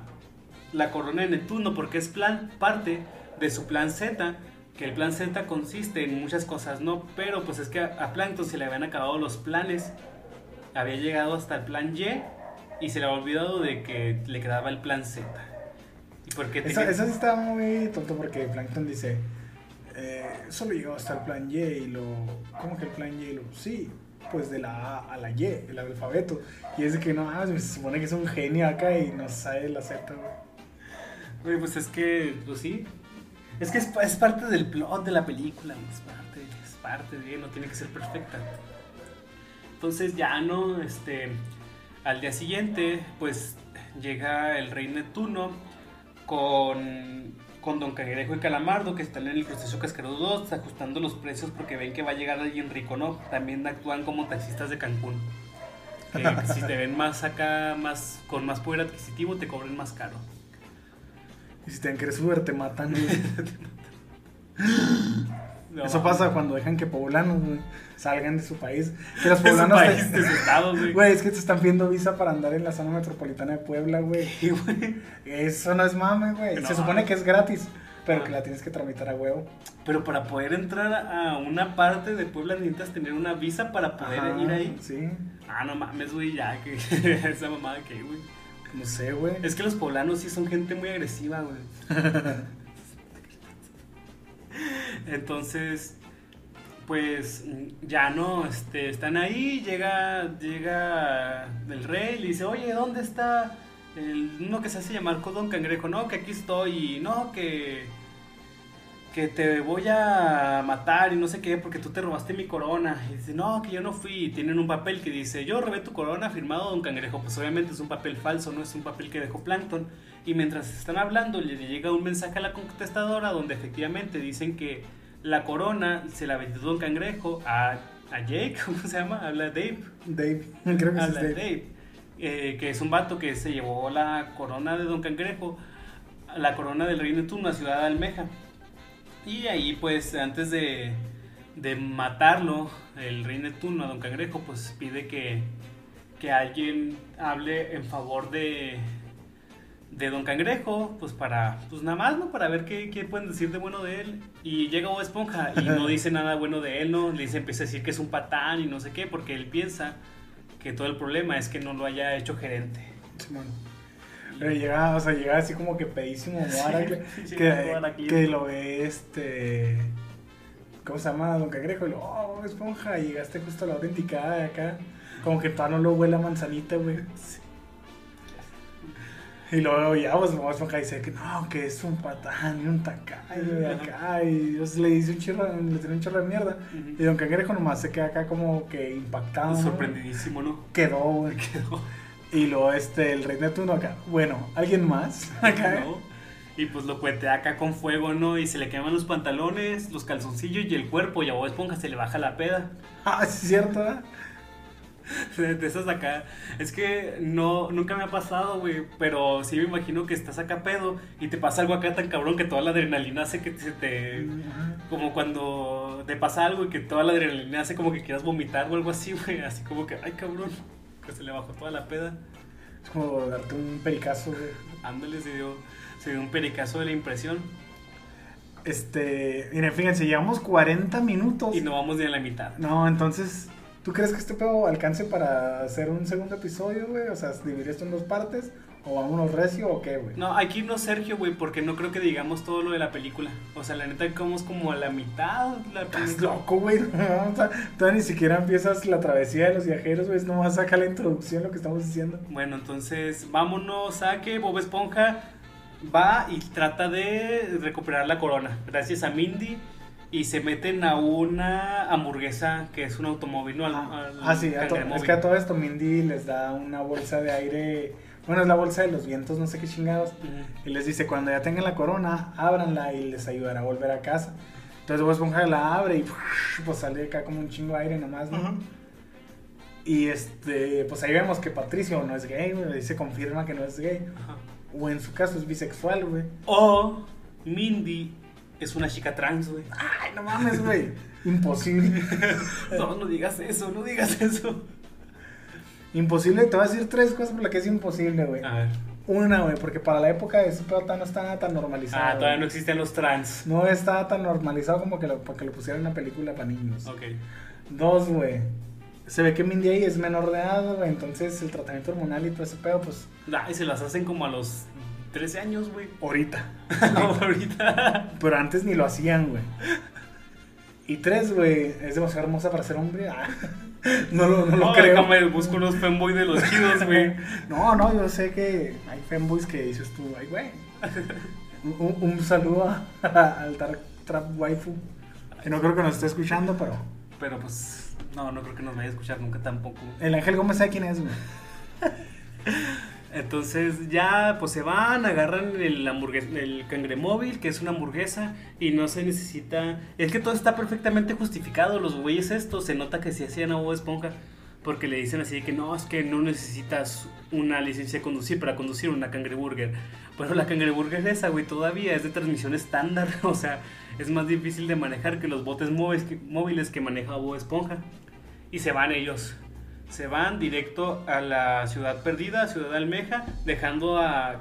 la corona de Neptuno porque es plan, parte de su plan Z, que el plan Z consiste en muchas cosas, ¿no? Pero pues es que a, a Plankton se le habían acabado los planes, había llegado hasta el plan Y y se le había olvidado de que le quedaba el plan Z. ¿Y por qué te- Esa, esa sí está muy tonto porque Plankton dice, solo llegó hasta el plan Y lo... ¿Cómo que el plan Y lo? Sí, pues de la A a la Y, el alfabeto. Y es de que no, ah, se supone que es un genio acá y no sabe la Z, güey. Güey, pues es que, pues sí. Es que es, es parte del plot de la película, es parte, es parte no tiene que ser perfecta. Entonces ya no, este, al día siguiente, pues llega el rey Neptuno con, con Don Cangrejo y Calamardo, que están en el crustáceo cascarudo 2, ajustando los precios porque ven que va a llegar alguien rico, ¿no? También actúan como taxistas de Cancún. Que si te ven más acá, más con más poder adquisitivo, te cobran más caro. Y si te crees Uber, te matan. No, Eso pasa cuando dejan que poblanos, güey, salgan de su país. Que los De su poblanos... país, te- de su estado, güey. Güey, es que te están pidiendo visa para andar en la zona metropolitana de Puebla, güey. Eso no es mame, güey. No. Se supone que es gratis, pero Ah. que la tienes que tramitar a huevo. Pero para poder entrar a una parte de Puebla necesitas tener una visa para poder Ajá, ir ahí. Sí, Ah, no mames, güey, ya, que esa mamada que, güey. no sé, güey. Es que los poblanos sí son gente muy agresiva, güey. Entonces, pues ya no, este, están ahí, llega, llega el rey, le dice, oye, ¿dónde está el uno que se hace llamar Don Cangrejo? No, que aquí estoy, no, que, que te voy a matar y no sé qué, porque tú te robaste mi corona. Y dice, no, que yo no fui. Y tienen un papel que dice, yo robé tu corona firmado Don Cangrejo. Pues obviamente es un papel falso, no es un papel que dejó Plankton. Y mientras están hablando, le llega un mensaje a la contestadora donde efectivamente dicen que la corona se la vendió Don Cangrejo a, a Jake, ¿cómo se llama? Habla Dave. Dave, creo que sí es Habla Dave. Dave. eh, que es un vato que se llevó la corona de Don Cangrejo, la corona del rey Neptuno, a Ciudad de Almeja. Y ahí, pues, antes de, de matarlo, el rey Neptuno a Don Cangrejo, pues pide que, que alguien hable en favor de, de Don Cangrejo, pues para, pues nada más, ¿no? Para ver qué, qué pueden decir de bueno de él. Y llega Bob Esponja y no dice nada bueno de él, ¿no? Le dice, empieza a decir que es un patán y no sé qué, porque él piensa que todo el problema es que no lo haya hecho gerente. Simón. Pero llega, o sea, llega así como que pedísimo güey, sí, que, Moara aquí. que lo ve este. ¿Cómo se llama? Don Cangrejo. Y lo, oh, Bob esponja, y llegaste justo a la hora indicada de acá. Como que todavía no lo huele a manzanita, güey. Y luego ya, pues Bob Esponja dice que no, que es un patán y un tacayo de acá. Y Dios le dice un chorro, le tiene un chorro de mierda. Ujú. Y Don Cangrejo nomás se queda acá como que impactado. Sorprendidísimo, ¿no? Quedó. Quedó. Y luego este, el rey Neptuno acá. Bueno, ¿alguien más? Acá. ¿no? Y pues lo cuetea acá con fuego, ¿no? Y se le queman los pantalones, los calzoncillos y el cuerpo. Y a Bob Esponja se le baja la peda. Ah, es cierto, ¿eh? De, esas acá. Es que no, nunca me ha pasado, güey. Pero sí me imagino que estás acá pedo y te pasa algo acá tan cabrón que toda la adrenalina hace que se te. Como cuando te pasa algo y que toda la adrenalina hace como que quieras vomitar o algo así, güey. Así como que, ay cabrón, que se le bajó toda la peda. Es como darte un pericazo, güey. Ándale, se dio, se dio un pericazo de la impresión Este, miren, fíjense, llevamos 40 minutos. y no vamos ni a la mitad. No, entonces, ¿tú crees que este pedo alcance para hacer un segundo episodio, güey? O sea, dividir esto en dos partes. ¿O vámonos recio o qué, güey? No, hay que irnos Sergio, güey, porque no creo que digamos todo lo de la película. O sea, la neta, vamos como a la mitad. La Estás loco, güey. No, o sea, todavía ni siquiera empiezas la travesía de los viajeros, güey. No vas a sacar la introducción, lo que estamos diciendo. Bueno, entonces vámonos a que Bob Esponja va y trata de recuperar la corona gracias a Mindy y se meten a una hamburguesa que es un automóvil, ¿no? Al- al Ah, sí, a to- cangremóvil. es que a todo esto Mindy les da una bolsa de aire. Bueno, es la bolsa de los vientos, no sé qué chingados. Y les dice, cuando ya tengan la corona, ábranla y les ayudará a volver a casa. Entonces Bob Esponja la abre y pues sale acá como un chingo de aire nomás, ¿no? Y este, pues ahí vemos que Patricio no es gay, güey. Ahí se confirma que no es gay. O en su caso es bisexual, güey. O Mindy es una chica trans, güey. Ay, no mames, güey. Imposible. No, no digas eso, no digas eso. Imposible, te voy a decir tres cosas por las que es imposible, güey. A ver. Una, güey, porque para la época de ese pedo no estaba tan normalizado. Ah, todavía no existen los trans. No estaba tan normalizado como que lo, para que lo pusieran en una película para niños. Ok. Dos, güey. Se ve que Mindy ahí es menor de edad, güey. Entonces el tratamiento hormonal y todo ese pedo, pues, Ah, y se las hacen como a los 13 años, güey. ahorita. Ahorita. Pero antes ni lo hacían, güey. Y tres, güey, es demasiado hermosa para ser hombre. Ah, no lo, no lo No, creo. déjame busco unos femboy de los chidos, güey. No, no, yo sé que hay fanboys que dices tú, ay, güey. Un, un saludo al Dark Trap Waifu. Que no creo que nos esté escuchando, pero. Pero pues, no, no creo que nos vaya a escuchar nunca tampoco. El Ángel Gómez sabe quién es, güey. Entonces ya pues se van, agarran el el cangremóvil, que es una hamburguesa, y no se necesita... Es que todo está perfectamente justificado, los güeyes estos, se nota que se hacían a Bob Esponja, porque le dicen así de que no, es que no necesitas una licencia de conducir para conducir una cangreburger. Pero la cangreburger esa, güey, todavía es de transmisión estándar, o sea, es más difícil de manejar que los botes móviles que, móviles que maneja Bob Esponja. Y se van ellos. Se van directo a la ciudad perdida, Ciudad Almeja, dejando a,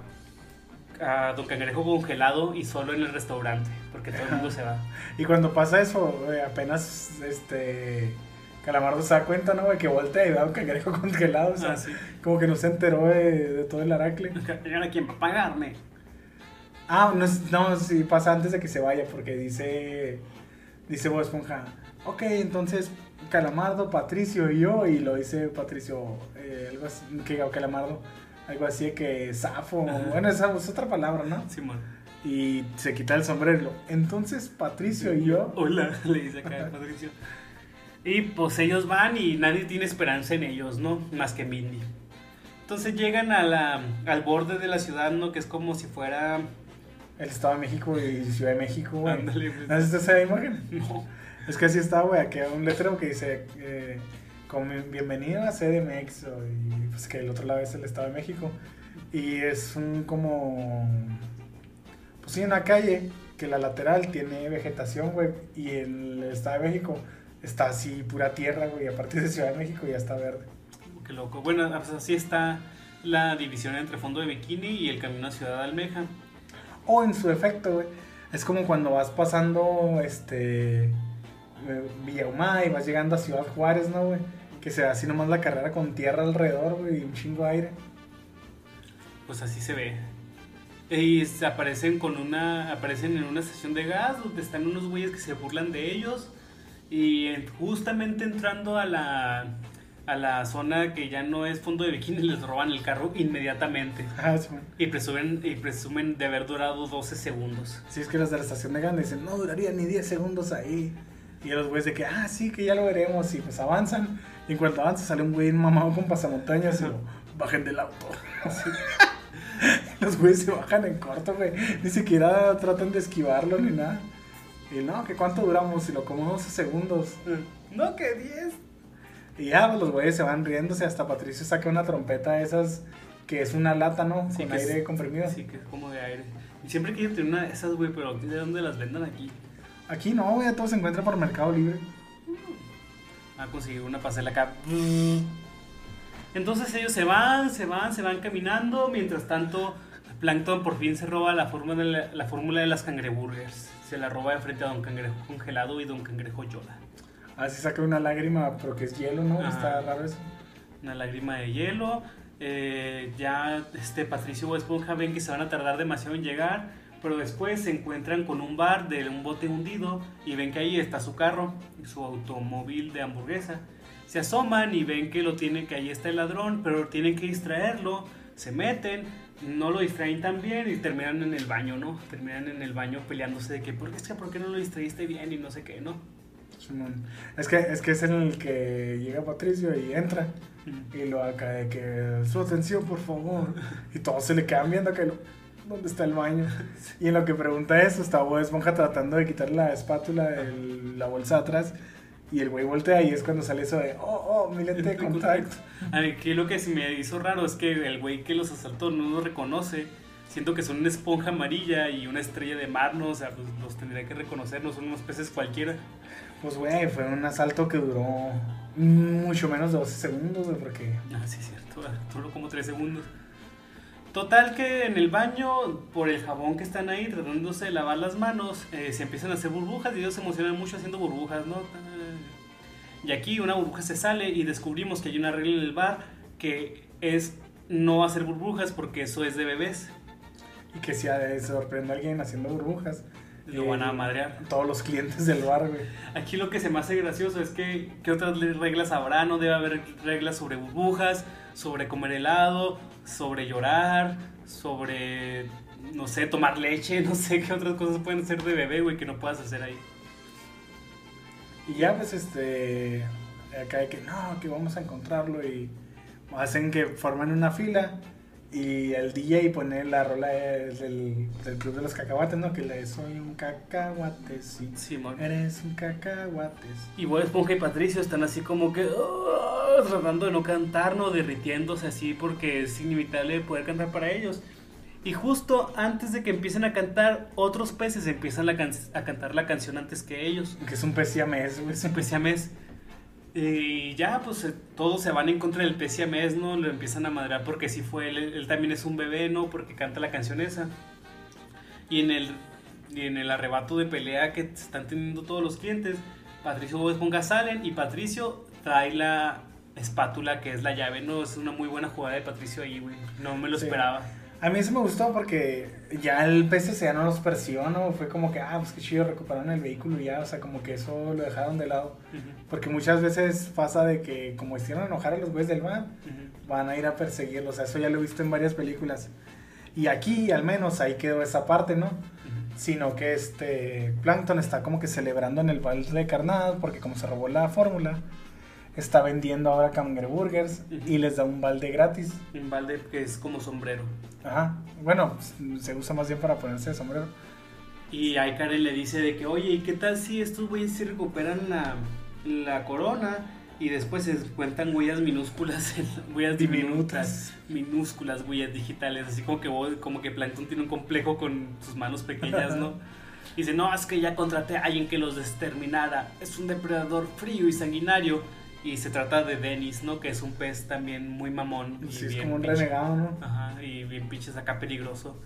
a Don Cangrejo congelado y solo en el restaurante, porque todo el mundo se va. Y cuando pasa eso, apenas este. Calamardo se da cuenta, ¿no? Que voltea y ve a un cangrejo congelado. O sea, Ah, sí. como que no se enteró de, de todo el aracle. ¿Y ahora quién va a pagarme? Ah, no, no, sí, pasa antes de que se vaya, porque dice. Dice Bob Esponja. Ok, entonces Calamardo, Patricio y yo. Y lo dice Patricio, eh, algo así, que Calamardo, algo así de que Safo. Ajá. Bueno, esa es otra palabra, ¿no? Simón. Y se quita el sombrero. Entonces Patricio y yo. Hola, le dice acá Patricio. Y pues ellos van y nadie tiene esperanza en ellos, ¿no? Más que Mindy. Entonces llegan a la, al borde de la ciudad, ¿no? Que es como si fuera... El Estado de México y Ciudad de México, güey. Ándale, pues. ¿No has visto esa imagen? No. Es que así está, güey. Aquí hay un letrero que dice: eh, como Bienvenido a CDMX. o- Y pues que el otro lado es el Estado de México. Y es un como. Pues sí, una calle que la lateral tiene vegetación, güey. Y el Estado de México está así, pura tierra, güey. Y a partir de Ciudad de México ya está verde. Qué loco. Bueno, pues así está la división entre Fondo de Bikini y el camino a Ciudad de Almeja. O en su defecto, güey. Es como cuando vas pasando este eh, Villa Humá y vas llegando a Ciudad Juárez, ¿no, güey? Que se da así nomás la carrera con tierra alrededor, güey, y un chingo de aire. Pues así se ve. Y se aparecen con una. aparecen en una estación de gas donde están unos güeyes que se burlan de ellos. Y en- justamente entrando a la. a la zona que ya no es fondo de bikini, les roban el carro inmediatamente. Ah, sí. Y presumen, y presumen de haber durado 12 segundos. Sí, es que los de la estación de gas dicen, no duraría ni 10 segundos ahí. Y los güeyes de que, ah, sí, que ya lo veremos. Y pues avanzan. Y en cuanto avanza, sale un güey mamado con pasamontañas y lo bajen del auto. Los güeyes se bajan en corto, güey. Ni siquiera tratan de esquivarlo ni nada. Y no, que cuánto duramos si lo como 12 segundos. No, que 10. Y ya, pues, los güeyes se van riéndose. Hasta Patricio saca una trompeta de esas que es una lata, ¿no? Sí, Con que es- aire comprimido. Sí, que es como de aire. Y siempre quiero tener una de esas, güey, pero ¿de dónde las vendan aquí? Aquí no, güey, todo se encuentra por Mercado Libre. a conseguir una pasela acá. Entonces ellos se van, se van, se van caminando. Mientras tanto, Plankton por fin se roba la fórmula de, la, la fórmula de las cangreburgers. Se la roba de frente a Don Cangrejo congelado y Don Cangrejo Yoda. Así saca una lágrima, pero que es hielo, ¿no? Ajá. Está raro eso. Una lágrima de hielo. Eh, ya este Patricio Bob Esponja ven que se van a tardar demasiado en llegar. Pero después se encuentran con un bar de un bote hundido y ven que ahí está su carro, su automóvil de hamburguesa. Se asoman y ven que lo tiene, que ahí está el ladrón, pero tienen que distraerlo. Se meten, no lo distraen tan bien y terminan en el baño, ¿no? Terminan en el baño peleándose de que, ¿por qué, es que, ¿por qué no lo distraíste bien? Y no sé qué, ¿no? Es que, es que es en el que llega Patricio y entra. Y lo acá de que su atención, por favor. Y todos se le quedan viendo que lo- dónde está el baño. Y en lo que pregunta eso, está Bob Esponja tratando de quitar la espátula de la bolsa atrás. Y el güey voltea y es cuando sale eso de, oh, oh, mi lente de contacto. Aquí lo que se me hizo raro es que el güey que los asaltó no los reconoce. Siento que son una esponja amarilla y una estrella de mar, ¿no? O sea, pues los tendría que reconocer, no son unos peces cualquiera. Pues güey, fue un asalto que duró mucho menos de 12 segundos, güey, porque... Ah, sí, es cierto, duró como 3 segundos. Total que en el baño, por el jabón que están ahí, tratándose de lavar las manos, eh, se empiezan a hacer burbujas y ellos se emocionan mucho haciendo burbujas, ¿no? Y aquí una burbuja se sale y descubrimos que hay una regla en el bar que es no hacer burbujas porque eso es de bebés. Y que si eh, sorprende a alguien haciendo burbujas. Lo eh, van a madrear. Todos los clientes del bar, güey. Aquí lo que se me hace gracioso es que ¿qué otras reglas habrá? No debe haber reglas sobre burbujas, sobre comer helado, sobre llorar, sobre, no sé, tomar leche, no sé qué otras cosas pueden ser de bebé, güey, que no puedas hacer ahí. Y ya pues este acá de que no, que vamos a encontrarlo y hacen que forman una fila y el DJ pone la rola de- del, del club de los cacahuates, ¿no? Que le soy un cacahuate, sí. Simón. Eres un cacahuate. sí. Y Bob Esponja y Patricio están así como que "Oh", tratando de no cantar, no derritiéndose así porque es inevitable poder cantar para ellos. Y justo antes de que empiecen a cantar, otros peces empiezan la can- a cantar la canción antes que ellos. Que es un pez siamés, güey. Es un pez siamés. Y ya, pues eh, todos se van en contra del pez siamés, ¿no? Lo empiezan a madrear porque sí fue él, él también es un bebé, ¿no? Porque canta la canción esa. Y en el, y en el arrebato de pelea que están teniendo todos los clientes, Patricio Bob Esponja salen y Patricio trae la espátula que es la llave, ¿no? Es una muy buena jugada de Patricio ahí, güey. No me lo Sí. esperaba. A mí eso me gustó porque ya el PCC ya no los persiguió, ¿no? Fue como que, ah, pues qué chido, recuperaron el vehículo y ya, o sea, como que eso lo dejaron de lado. Ujú, Porque muchas veces pasa de que como hicieron enojar a los güeyes del bar, ujú. van a ir a perseguirlos. O sea, eso ya lo he visto en varias películas. Y aquí, al menos, ahí quedó esa parte, ¿no? Ujú. Sino que este Plankton está como que celebrando en el bar de carnada, porque como se robó la fórmula, está vendiendo ahora Burgers Ujú. y les da un balde gratis. Un balde que es como sombrero. Ajá. Bueno, se usa más bien para ponerse de sombrero. Y ahí Karen le dice de que, oye, ¿y qué tal si estos güeyes sí recuperan la, la corona y después se cuentan huellas minúsculas, huellas diminutas, minúsculas huellas digitales, así como que, Bob- como que Plankton tiene un complejo con sus manos pequeñas, ¿no? Y dice, no, es que ya contraté a alguien que los exterminara, es un depredador frío y sanguinario. Y se trata de Dennis, ¿no? Que es un pez también muy mamón. y Sí, es bien como un pinche. renegado, ¿no? Ajá, y bien pinches acá peligroso.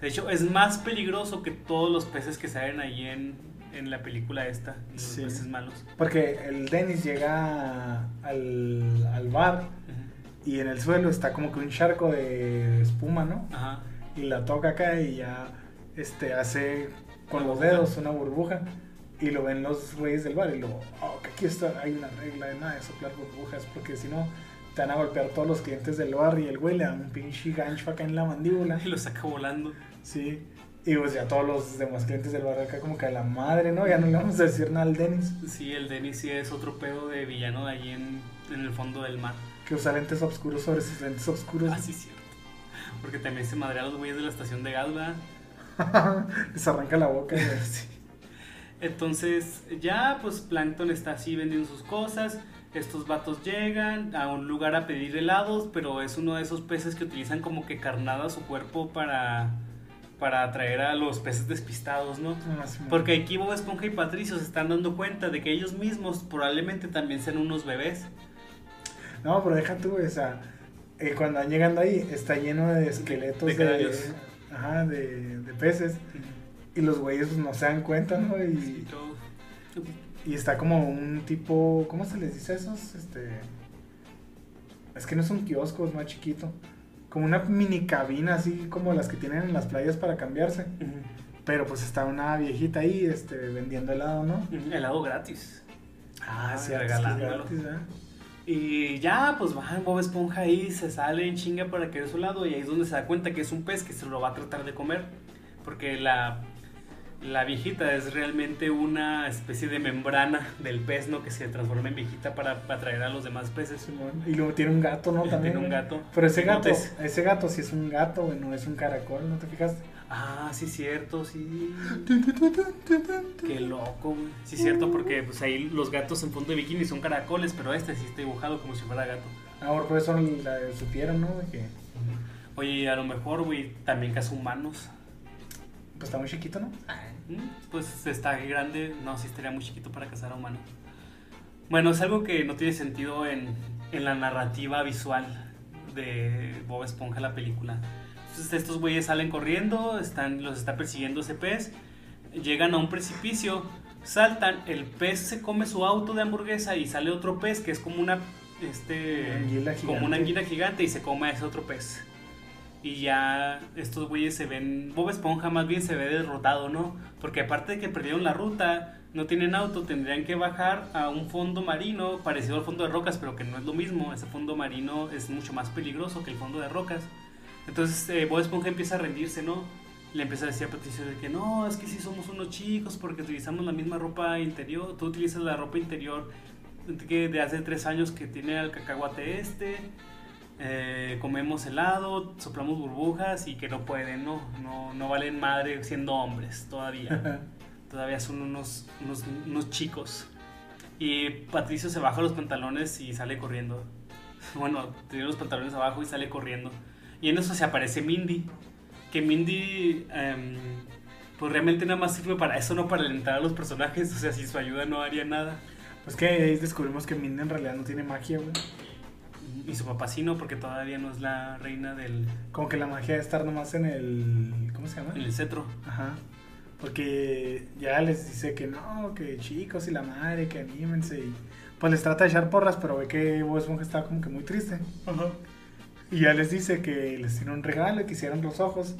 De hecho, es más peligroso que todos los peces que salen ahí en, en la película esta, los Sí. peces malos. Porque el Dennis llega al, al bar y en el suelo está como que un charco de espuma, ¿no? Ajá. y la toca acá y ya este hace con los dedos una burbuja y lo ven los güeyes del bar y luego, oh, que aquí está, hay una regla de nada de soplar burbujas porque si no te van a golpear todos los clientes del bar y el güey le da un pinche gancho acá en la mandíbula. Y lo saca volando. Sí. Y pues ya todos los demás clientes del bar acá como que a la madre, ¿no? Ya no le vamos a decir nada al Dennis, Sí, el Dennis sí es otro pedo de villano de allí en, en el fondo del mar. que usa lentes oscuros sobre sus lentes oscuros. Ah, sí, cierto. Porque también se madrea a los güeyes de la estación de gas, ¿verdad? Les arranca la boca. güey. Entonces, ya, pues Plankton está así vendiendo sus cosas. Estos vatos llegan a un lugar a pedir helados, pero es uno de esos peces que utilizan como que carnada su cuerpo para, para atraer a los peces despistados, ¿no? Ah, sí, Porque aquí Bob Esponja y Patricio se están dando cuenta de que ellos mismos probablemente también sean unos bebés. No, pero deja tú, o sea, eh, cuando van llegando ahí está lleno de esqueletos De de, ajá, de, de peces y los güeyes pues, no se dan cuenta, ¿no? Y Y, todo. y está como un tipo, ¿cómo se les dice a esos? Este, es que no es un kiosco, es más chiquito. Como una mini cabina, así como las que tienen en las playas para cambiarse. Pero pues está una viejita ahí, este, vendiendo helado, ¿no? Helado gratis. Ah, sí, que es regalándolo. gratis, ¿eh? Y ya, pues va Bob Esponja ahí, se sale en chinga para que de su lado y ahí es donde se da cuenta que es un pez que se lo va a tratar de comer. Porque la, la viejita es realmente una especie de membrana del pez, ¿no? Que se transforma en viejita para, para atraer a los demás peces. Y luego tiene un gato, ¿no? Tiene También. un güey. gato. Pero ese gato, ese gato sí es un gato, güey, no es un caracol, ¿no te fijaste? Ah, sí, cierto, sí. Qué loco, güey. Sí, cierto, porque pues ahí los gatos en fondo de bikini son caracoles, pero este sí está dibujado como si fuera gato. Ahora por eso la supieron, ¿no? De que Oye, a lo mejor, güey, también caza humanos. pues está muy chiquito, ¿no? Mm, Pues está grande, no, sí estaría muy chiquito para cazar a humanos. Bueno, es algo que no tiene sentido en, en la narrativa visual de Bob Esponja, la película. Entonces estos güeyes salen corriendo, están, los está persiguiendo ese pez, llegan a un precipicio, saltan, el pez se come su auto de hamburguesa y sale otro pez que es como una, este, Una como una anguila gigante y se come a ese otro pez. Y ya estos güeyes se ven, Bob Esponja más bien se ve derrotado, ¿no? Porque aparte de que perdieron la ruta, no tienen auto, tendrían que bajar a un fondo marino parecido al fondo de rocas, pero que no es lo mismo. Ese fondo marino es mucho más peligroso que el fondo de rocas. Entonces eh, Bob Esponja empieza a rendirse, ¿no? Le empieza a decir a Patricio de que no, es que sí somos unos chicos porque utilizamos la misma ropa interior. Tú utilizas la ropa interior que de hace tres años que tiene el cacahuate este. Eh, comemos helado, soplamos burbujas y que no pueden, ¿no? No, no valen madre siendo hombres todavía. Todavía son unos, unos, unos chicos. Y Patricio se baja los pantalones y sale corriendo. Bueno, tiene los pantalones abajo y sale corriendo. Y en eso se aparece Mindy. Que Mindy, em, pues realmente nada más sirve para eso, no para alentar a los personajes. O sea, sin su ayuda no haría nada. Pues que ahí descubrimos que Mindy en realidad no tiene magia, güey. Y su papá sí, no, porque todavía no es la reina del Como que la magia de estar nomás en el. ¿Cómo se llama? en el cetro. Ajá. Porque ya les dice que no, que chicos y la madre, que anímense. Y pues les trata de echar porras, pero ve que Bob Esponja está como que muy triste. Y ya les dice que les tiene un regalo, que hicieron los ojos.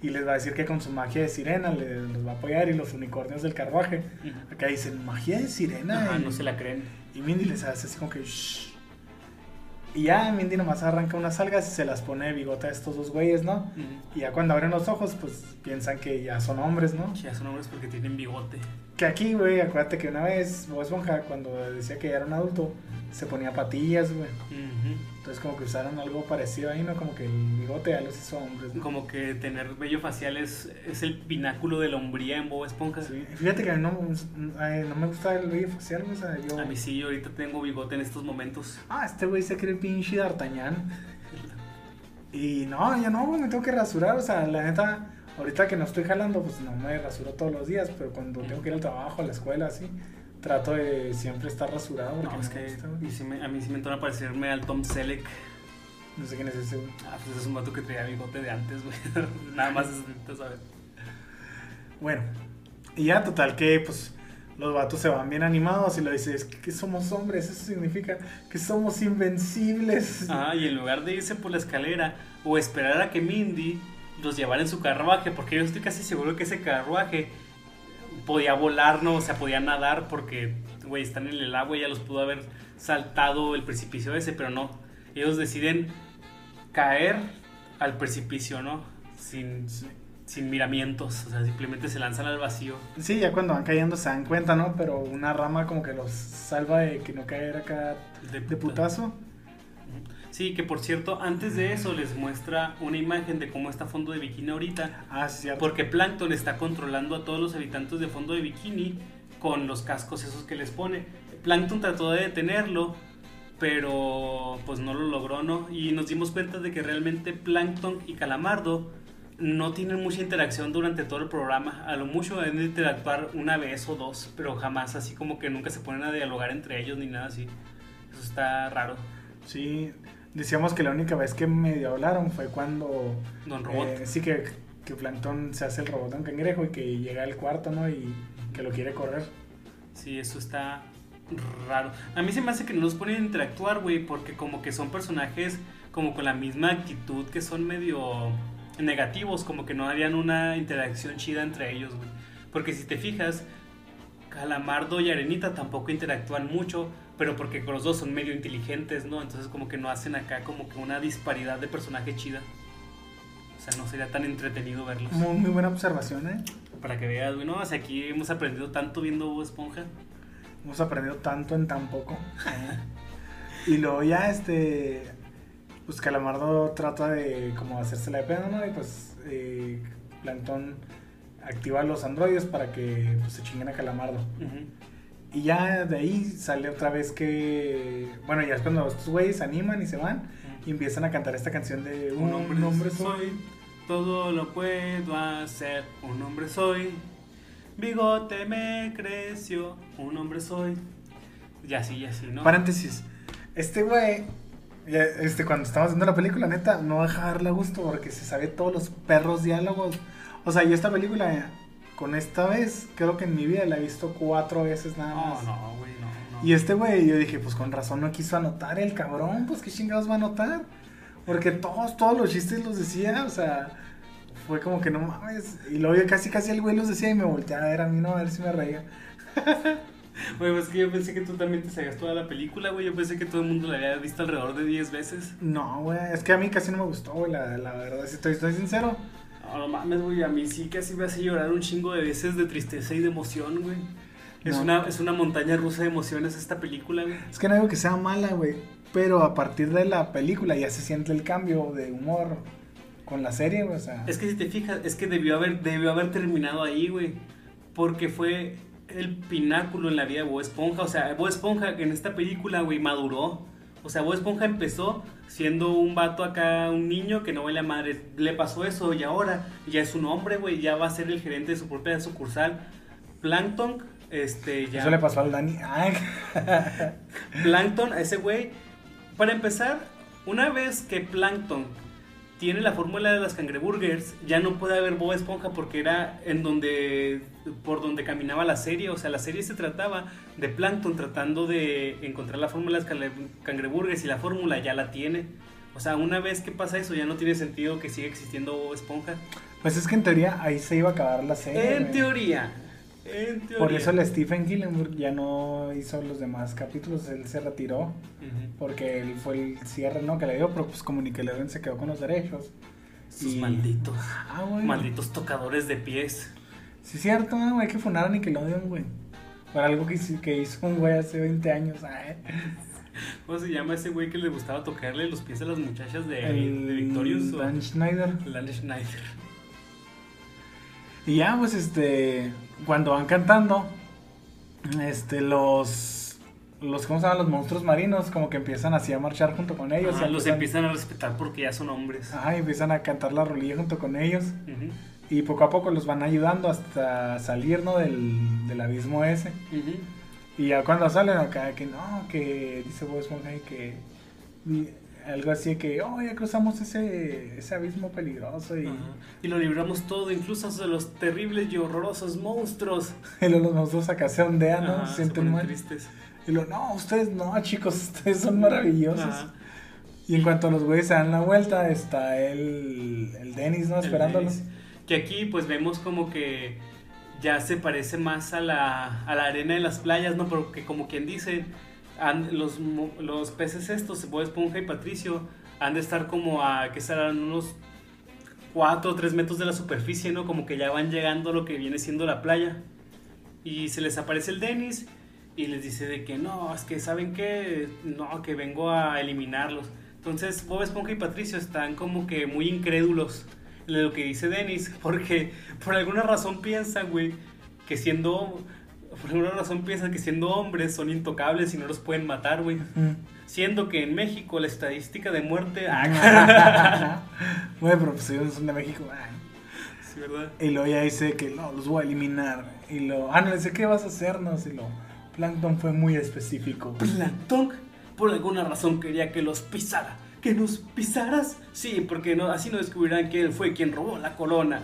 Y les va a decir que con su magia de sirena le- los va a apoyar y los unicornios del carruaje. Acá dicen magia de sirena. Ajá, y, no se la creen. y Mindy les hace así como que shh. Y ya Mindy nomás arranca unas algas y se las pone de bigote a estos dos güeyes, ¿no? Y ya cuando abren los ojos, pues piensan que ya son hombres, ¿no? Ya son hombres porque tienen bigote. Que aquí, güey, acuérdate que una vez Bob Esponja, cuando decía que ya era un adulto, se ponía patillas, güey. Ujú. Entonces como que usaron algo parecido ahí, ¿no? Como que el bigote ya los hizo hombres, ¿no? Como que tener vello facial es, es el pináculo de la hombría en Bob Esponja. Sí, Fíjate que a mí no, ay, no me gusta el vello facial, o sea, yo... A mí sí, yo ahorita tengo bigote en estos momentos. Ah, este güey se cree pinche D'Artagnan. Y no, ya no, güey, me tengo que rasurar, o sea, la neta, ahorita que no estoy jalando, pues no me rasuro todos los días, pero cuando tengo que ir al trabajo, a la escuela, así, trato de siempre estar rasurado porque No, es que y sí me- a mí sí me entona parecerme al Tom Selleck. No sé quién es ese, güey. Ah, pues es un vato que traía bigote de antes, güey. Nada más es saber. Bueno, y ya total que pues los vatos se van bien animados y le dices que, que somos hombres, eso significa que somos invencibles. Ah, y en lugar de irse por la escalera o esperar a que Mindy los llevara en su carruaje, porque yo estoy casi seguro que ese carruaje podía volar, ¿no? O sea, podía nadar porque, güey, están en el agua y ya los pudo haber saltado el precipicio ese, pero no. Ellos deciden caer al precipicio, ¿no? Sin, sin miramientos, o sea, simplemente se lanzan al vacío. Sí, ya cuando van cayendo se dan cuenta, ¿no? Pero una rama como que los salva de que no caer acá De de putazo. Sí, que por cierto, antes de eso les muestra una imagen de cómo está Fondo de Bikini ahorita. Ah, cierto. Porque Plankton está controlando a todos los habitantes de Fondo de Bikini con los cascos esos que les pone. Plankton trató de detenerlo, pero pues no lo logró, ¿no? Y nos dimos cuenta de que realmente Plankton y Calamardo no tienen mucha interacción durante todo el programa. A lo mucho deben de interactuar una vez o dos, pero jamás así como que nunca se ponen a dialogar entre ellos ni nada así. Eso está raro. Sí, decíamos que la única vez que medio hablaron fue cuando... Don Robot. eh, sí, que, que Plankton se hace el robot en cangrejo y que llega al cuarto, ¿no? Y que lo quiere correr. Sí, eso está raro. A mí se me hace que no los ponen a interactuar, güey, porque como que son personajes como con la misma actitud que son medio negativos, como que no harían una interacción chida entre ellos, güey. Porque si te fijas, Calamardo y Arenita tampoco interactúan mucho, pero porque los dos son medio inteligentes, ¿no? Entonces como que no hacen acá como que una disparidad de personaje chida. O sea, no sería tan entretenido verlos. Muy, muy buena observación, ¿eh? Para que veas, güey, no, o sea, aquí hemos aprendido tanto viendo Bob Esponja. Hemos aprendido tanto en tan poco. y luego ya, este... Pues Calamardo trata de como hacérsela de pedo, ¿no? Y pues eh, Plankton activa los androides para que pues, se chinguen a Calamardo. Ujú. Y ya de ahí sale otra vez que... Bueno, ya es cuando estos güeyes se animan y se van y empiezan a cantar esta canción de Un hombre, soy, todo lo puedo hacer. Un hombre soy, bigote me creció. Un hombre soy. Y así, y así, ¿no? Paréntesis. Este güey, este, cuando estábamos viendo la película, neta, no deja de darle gusto porque se sabe todos los perros diálogos. O sea, yo esta película, con esta vez, creo que en mi vida la he visto cuatro veces nada No, más. no, güey, no, no. Y este güey, yo dije, pues con razón no quiso anotar el cabrón, pues qué chingados va a anotar. Porque todos, todos los chistes los decía, o sea, fue como que no mames. Y luego yo casi, casi el güey los decía y me volteaba a ver a mí, no, a ver si me reía. Güey, pues que yo pensé que tú también te sabías toda la película, güey. Yo pensé que todo el mundo la había visto alrededor de 10 veces. No, güey, es que a mí casi no me gustó, güey, la, la verdad, si estoy, estoy sincero. No, mames, güey. A mí sí casi me hace llorar un chingo de veces de tristeza y de emoción, güey. Es, No. una, es una montaña rusa de emociones esta película, güey. Es que no digo que sea mala, güey, pero a partir de la película ya se siente el cambio de humor con la serie, güey, o sea. Es que si te fijas, es que debió haber, debió haber terminado ahí, güey. Porque fue el pináculo en la vida de Bob Esponja. O sea, Bob Esponja en esta película, güey, maduró. O sea, Bob Esponja empezó siendo un vato acá, un niño que no vale a madre. Le pasó eso y ahora ya es un hombre, güey. Ya va a ser el gerente de su propia sucursal. Plankton, este, ya. Eso le pasó al Dani. Ay, Plankton, a ese güey. Para empezar, una vez que Plankton tiene la fórmula de las cangreburgers, ya no puede haber Bob Esponja porque era en donde por donde caminaba la serie, o sea, la serie se trataba de Plankton tratando de encontrar la fórmula de las cangre- cangreburgers y la fórmula ya la tiene. O sea, una vez que pasa eso ya no tiene sentido que siga existiendo Bob Esponja. pues es que en teoría ahí se iba a acabar la serie. En teoría. En teoría. Por eso el Stephen Hillenburg ya no hizo los demás capítulos, él se retiró. Ujú. Porque él fue el cierre, ¿no? Que le dio, pero pues como Nickelodeon se quedó con los derechos. Sus Y- malditos. Ah, güey. Malditos tocadores de pies. Sí, es cierto, ¿no, güey. Hay que fundar a Nickelodeon, güey. Por algo que, hizo- que hizo un güey hace 20 años. Ay. ¿Cómo se llama ese güey que le gustaba tocarle los pies a las muchachas de, El de Victorious? o- Dan Schneider. Dan Schneider. Y ya, pues, este, cuando van cantando, este, los, los, ¿cómo se llaman? Los monstruos marinos, como que empiezan así a marchar junto con ellos. Ajá, y los empiezan a respetar porque ya son hombres. Ajá, y empiezan a cantar la rolilla junto con ellos. Y poco a poco los van ayudando hasta salir, ¿no? Del, del abismo ese. Y ya cuando salen acá, que no, que dice Bob Esponja que algo así que, oh, ya cruzamos ese, ese abismo peligroso y, Ajá. Y lo libramos todo, incluso de los terribles y horrorosos monstruos. y los monstruos acá se ondean, ¿no? Se sienten mal. tristes. Y luego, no, ustedes no, chicos, ustedes son maravillosos. Ajá. Y en cuanto los güeyes se dan la vuelta, está el, el Dennis, ¿no? El Esperándolos. Dennis. Que aquí pues vemos como que ya se parece más a la, a la arena de las playas, ¿no? Porque como quien dice, han- los, los peces estos, Bob Esponja y Patricio, han de estar como a, que serán unos 4 o 3 metros de la superficie, ¿no? Como que ya van llegando lo que viene siendo la playa. Y se les aparece el Dennis y les dice de que no, es que saben que no, que vengo a eliminarlos. Entonces Bob Esponja y Patricio están como que muy incrédulos de lo que dice Dennis, porque por alguna razón piensan, güey, que siendo... Por alguna razón piensan que siendo hombres son intocables y no los pueden matar, güey. Siendo que en México la estadística de muerte... Ah, Güey, pero pues ellos son de México. ay. sí, ¿verdad? Y luego ya dice que no, los voy a eliminar. Y lo, ah, no, dice, ¿qué vas a hacernos? Y lo, Plankton fue muy específico. Plankton, por alguna razón quería que los pisara. ¿Que nos pisaras? Sí, porque no, así no descubrirán que él fue quien robó la corona.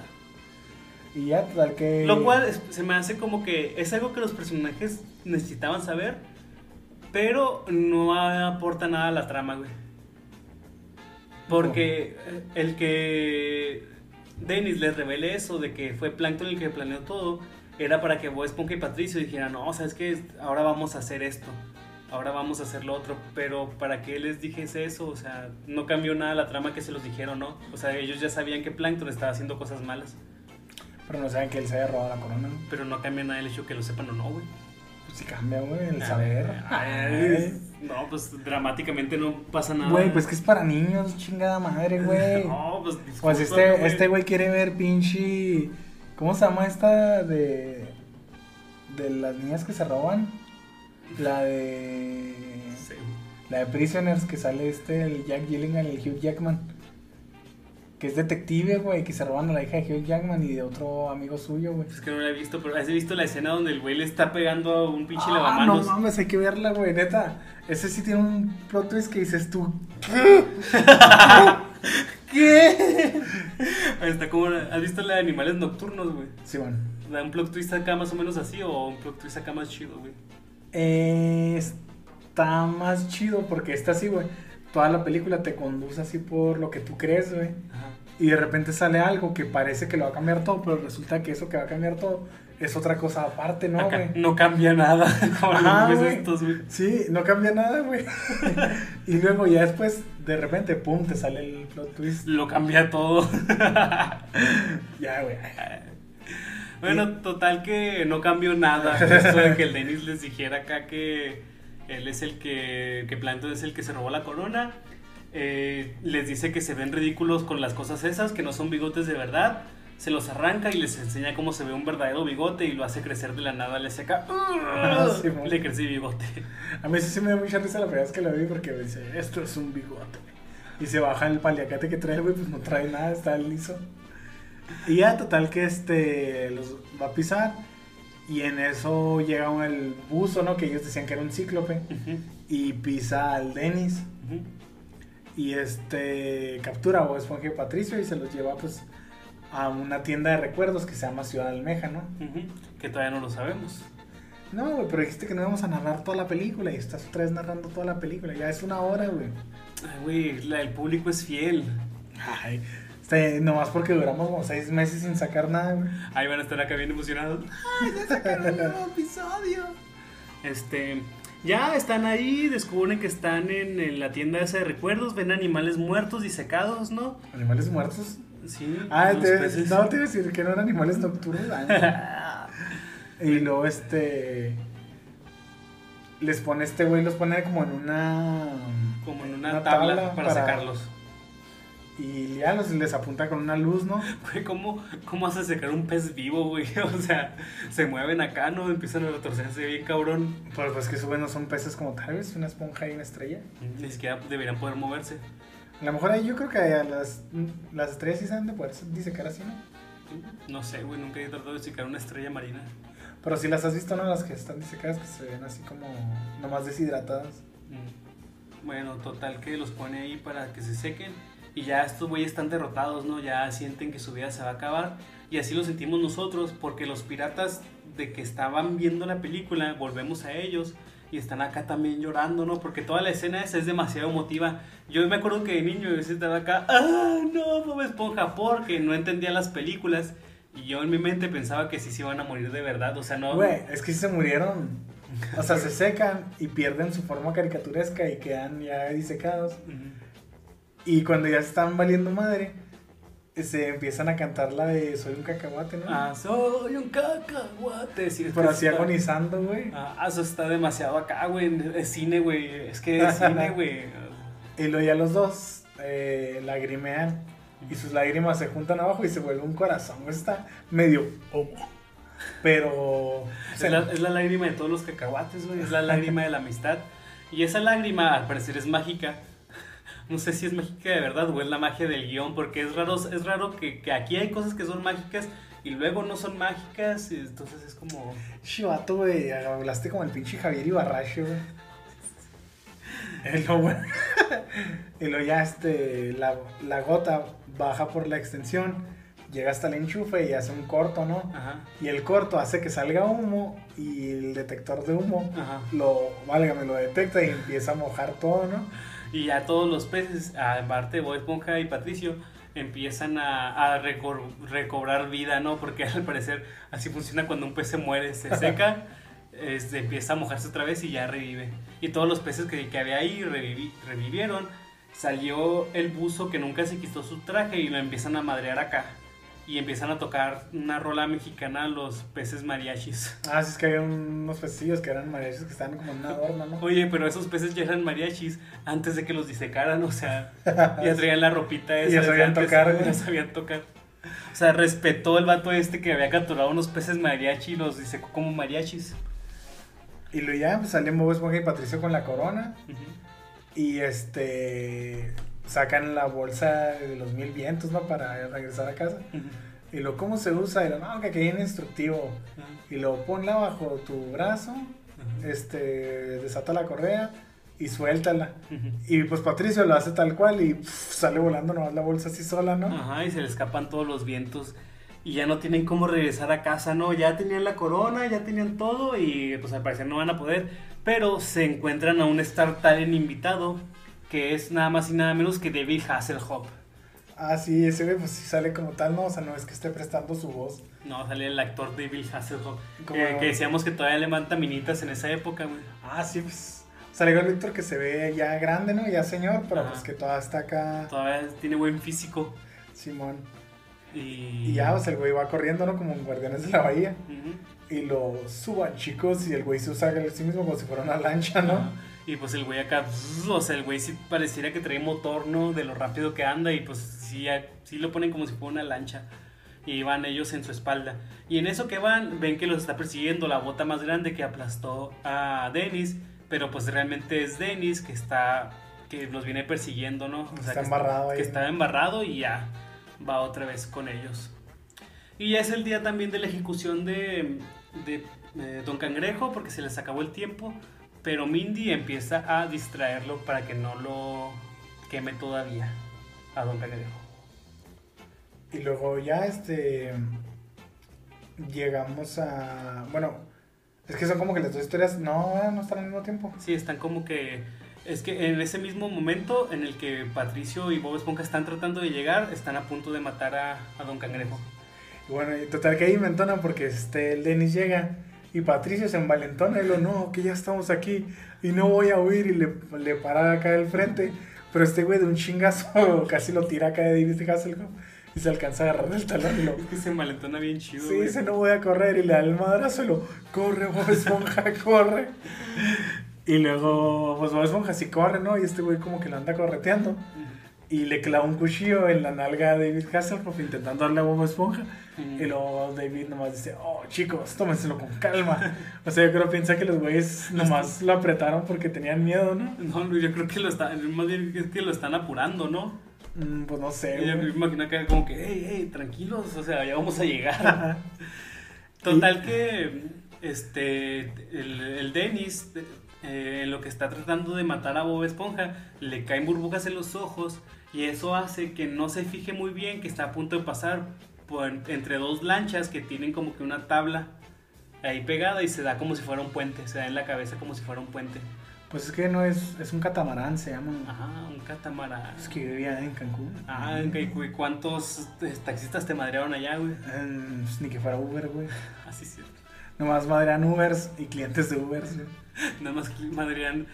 Y ya, tal que. Lo cual es- se me hace como que es algo que los personajes necesitaban saber, pero no aporta nada a la trama, güey. Porque el que Dennis les revele eso de que fue Plankton el que planeó todo, era para que Bob Esponja y Patricio dijeran, no, sabes que ahora vamos a hacer esto, ahora vamos a hacer lo otro, pero para que les dijese eso, o sea, no cambió nada la trama que se los dijeron, ¿no? O sea, ellos ya sabían que Plankton estaba haciendo cosas malas. Pero no saben que él se haya robado la corona. ¿no? Pero no cambia nada el hecho que lo sepan o no, güey. Pues sí cambia, güey, el saber. Ay, No, pues dramáticamente no pasa nada. Güey, pues que es para niños, chingada madre, güey. No, pues Pues discúlpame, este, este güey quiere ver pinche. ¿Cómo se llama esta de. de las niñas que se roban? La de. Sí. La de Prisoners que sale este, el Jack Gilligan, el Hugh Jackman. Que es detective, güey, que se roban a la hija de Hugh Jackman y de otro amigo suyo, güey. Es que no la he visto, pero has visto la escena donde el güey le está pegando a un pinche Ah, no lavamanos. mames, hay que verla, güey, neta. Ese sí tiene un plot twist que dices tú. ¿Qué? Está como, ¿Has visto la de animales nocturnos, güey? Sí, bueno. Da un plot twist acá más o menos así o un plot twist acá más chido, güey. Eh, está más chido porque está así, güey. Toda la película te conduce así por lo que tú crees, güey. Y de repente sale algo que parece que lo va a cambiar todo, pero resulta que eso que va a cambiar todo es otra cosa aparte, ¿no, güey? no cambia nada. Como Ajá, los güey. estos, güey. Sí, no cambia nada, güey. y luego ya después, de repente, pum, te sale el plot twist. Lo cambia todo. Ya, güey. Bueno, total que no cambió nada. Esto de que el Dennis les dijera acá que él es el que, que Plankton es el que se robó la corona. Eh, les dice que se ven ridículos con las cosas esas, que no son bigotes de verdad. Se los arranca y les enseña cómo se ve un verdadero bigote y lo hace crecer de la nada. Le hace acá. sí, le crece bigote. A mí sí se me dio mucha risa la primera vez que lo vi porque me dice, esto es un bigote. Y se baja el paliacate que trae, güey, pues no trae nada, está liso. Y ya, total que este los va a pisar. Y en eso llega un- el buzo, ¿no? Que ellos decían que era un cíclope. Ujú, Y pisa al Dennis. ujú. Y este captura a Bob Esponja y Patricio y se los lleva pues a una tienda de recuerdos que se llama Ciudad Almeja, ¿no? Ujú, Que todavía no lo sabemos. No, güey, pero dijiste que no íbamos a narrar toda la película y estás otra vez narrando toda la película. Ya es una hora, güey. Ay, güey, el público es fiel. Ay, este, nomás porque duramos como seis meses sin sacar nada, güey. Ahí van a estar acá bien emocionados. episodio! Este, ya están ahí, descubren que están en, en la tienda esa de recuerdos, ven animales muertos, disecados, ¿no? ¿Animales muertos? Sí, Ah, los te, peces. no, te iba a decir que no eran animales nocturnos. ah. y luego, este. Les pone este güey, los pone como en una. Como en una, una tabla, tabla para, para- sacarlos. Y ya los, les apunta con una luz, ¿no? Güey, ¿cómo, ¿cómo hace secar un pez vivo, güey? O sea, se mueven acá, ¿no? Empiezan a retorcerse bien cabrón. Pues, pues que suben no son peces como tal vez, una esponja y una estrella. Ni siquiera deberían poder moverse. A lo mejor ahí yo creo que las, las estrellas sí saben de poder disecar así, ¿no? No sé, güey, nunca he tratado de secar una estrella marina. Pero si las has visto, ¿no? Las que están disecadas, que se ven así como nomás deshidratadas. Mm. Bueno, total que los pone ahí para que se sequen. Y ya estos güeyes están derrotados, ¿no? Ya sienten que su vida se va a acabar. Y así lo sentimos nosotros, porque los piratas de que estaban viendo la película, volvemos a ellos. Y están acá también llorando, ¿no? Porque toda la escena esa es demasiado emotiva. Yo me acuerdo que de niño yo estaba acá, ¡ah, no, Bob Esponja! Porque no entendía las películas. Y yo en mi mente pensaba que sí se iban a morir de verdad. O sea, no. Güey, es que sí se murieron. O sea, se secan y pierden su forma caricaturesca y quedan ya disecados. Ujú. Y cuando ya están valiendo madre, se empiezan a cantar la de Soy un cacahuate, ¿no? Ah, soy un cacahuate. Sí, es Pero así está- agonizando, güey. Ah, eso está demasiado acá, güey. Es cine, güey. Es que es cine, güey. Y luego ya los dos eh, lagrimean y sus lágrimas se juntan abajo y se vuelve un corazón. Está medio homo. Pero. Es la, es la lágrima de todos los cacahuates, güey. Es la lágrima de la amistad. Y esa lágrima, al parecer, es mágica. No sé si es mágica de verdad o es la magia del guion, porque es raro, es raro que, que aquí hay cosas que son mágicas y luego no son mágicas. y entonces es como. Chivato, güey, hablaste como el pinche Javier Ibarracho, güey. Y luego, bueno, y luego ya este, la, la gota baja por la extensión, llega hasta el enchufe y hace un corto, ¿no? Ajá, Y el corto hace que salga humo y el detector de humo ajá. lo, válgame, lo detecta y empieza a mojar todo, ¿no? Y ya todos los peces, aparte Bob Esponja y Patricio, empiezan a, recobrar vida, ¿no? Porque al parecer así funciona cuando un pez se muere, se seca, este, empieza a mojarse otra vez y ya revive. Y todos los peces que, que había ahí revivi- revivieron. Salió el buzo que nunca se quitó su traje y lo empiezan a madrear acá. Y empiezan a tocar una rola mexicana los peces mariachis. Ah, sí, es que había unos pecillos que eran mariachis que estaban como en una adorno, ¿no? Oye, pero esos peces ya eran mariachis antes de que los disecaran, o sea, ya traían la ropita esa. Y ya sabían antes, tocar, güey. Ya sabían tocar. O sea, respetó el vato este que había capturado unos peces mariachi y los disecó como mariachis. Y luego ya pues, salen Bob Esponja y Patricio con la corona. Y este sacan la bolsa de los mil vientos, ¿no? Para regresar a casa. Y lo cómo se usa, y lo, no, que viene instructivo. Y lo ponla bajo tu brazo, este, desata la correa y suéltala. Y pues Patricio lo hace tal cual y sale volando nomás la bolsa así sola, ¿no? Ajá, y se le escapan todos los vientos. Y ya no tienen cómo regresar a casa, ¿no? Ya tenían la corona, ya tenían todo y pues al parecer no van a poder. Pero se encuentran a un Star Talent invitado, que es nada más y nada menos que David Hasselhoff. Ah, sí, ese güey pues sale como tal, ¿no? O sea, no es que esté prestando su voz. No, sale el actor David Hasselhoff. Como- Que, decíamos que todavía le manda minitas en esa época, güey. Ah, sí, pues. Salió el Víctor que se ve ya grande, ¿no? Ya señor, pero Ajá. pues que todavía está acá, Todavía tiene buen físico. Simón. Y, Y ya, pues el güey va corriendo, ¿no? Como en Guardianes de la Bahía. Y lo suban, chicos, y el güey se usa a sí mismo como si fuera una lancha, ¿no? Y pues el güey acá, o sea, el güey sí pareciera que trae motor, ¿no? De lo rápido que anda y pues sí, sí lo ponen como si fuera una lancha. Y van ellos en su espalda. Y en eso que van, ven que los está persiguiendo la bota más grande que aplastó a Dennis. Pero pues realmente es Dennis que está, que los viene persiguiendo, ¿no? O Está que embarrado ahí. Que está embarrado y ya va otra vez con ellos. Y ya es el día también de la ejecución de, de, eh, Don Cangrejo porque se les acabó el tiempo. Pero Mindy empieza a distraerlo para que no lo queme todavía a Don Cangrejo. Y luego ya, este. Llegamos a. Bueno, es que son como que las dos historias no, no están al mismo tiempo. Sí, están como que... Es que en ese mismo momento en el que Patricio y Bob Esponja están tratando de llegar, están a punto de matar a, a Don Cangrejo. Y bueno, y total que ahí inventona porque este, el Dennis llega y Patricio se envalentona y lo no, que ya estamos aquí y no voy a huir y le, le para acá del frente. Pero este güey de un chingazo casi lo tira acá de David Hasselhoff y se alcanza a agarrar del talón y lo. Es que se malentona bien chido. Sí, güey. dice no voy a correr y le da el madrazo y lo corre Bob Esponja, corre. Y luego, pues Bob Esponja sí corre, ¿no? Y este güey como que lo anda correteando. Y le clava un cuchillo en la nalga a David Hasselhoff intentando darle a Bob Esponja. Y luego David nomás dice, oh chicos, tómenselo con calma. O sea, yo creo que piensa que los güeyes nomás lo apretaron porque tenían miedo, ¿no? No, yo creo que lo están, más bien es que lo están apurando, ¿no? Mm, pues no sé, Yo me imagino que como que, hey, hey, tranquilos, o sea, ya vamos a llegar. Total que, este, el, el Dennis, eh, en lo que está tratando de matar a Bob Esponja, le caen burbujas en los ojos y eso hace que no se fije muy bien que está a punto de pasar por, entre dos lanchas que tienen como que una tabla ahí pegada y se da como si fuera un puente, se da en la cabeza como si fuera un puente. Pues es que no es, es un catamarán, se llama. Ajá, un catamarán. Es que vivía en Cancún. Ah, ¿y cu- ¿cuántos eh, taxistas te madrearon allá, güey? Pues ni que fuera Uber, güey. Así es cierto. Nomás madrean Ubers y clientes de Ubers, güey. Nada más que madrean,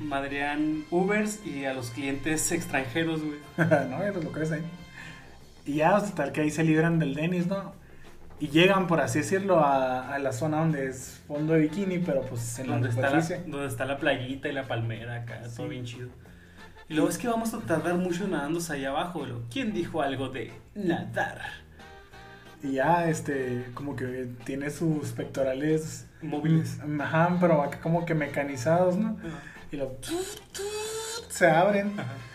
madrean Ubers y a los clientes extranjeros, güey. no, ya los lo crees ahí. Y ya, hasta tal que ahí se libran del Dennis, ¿no? Y llegan, por así decirlo, a, a la zona donde es fondo de bikini, pero pues en la Donde está, la, donde está la playita y la palmera acá, todo bien chido. Y luego es que vamos a tardar mucho nadándose allá abajo. y luego, ¿Quién dijo algo de nadar? Y ya, este, como que tiene sus pectorales. Móviles. Ajá, pero acá como que mecanizados, ¿no? Y lo. Se abren.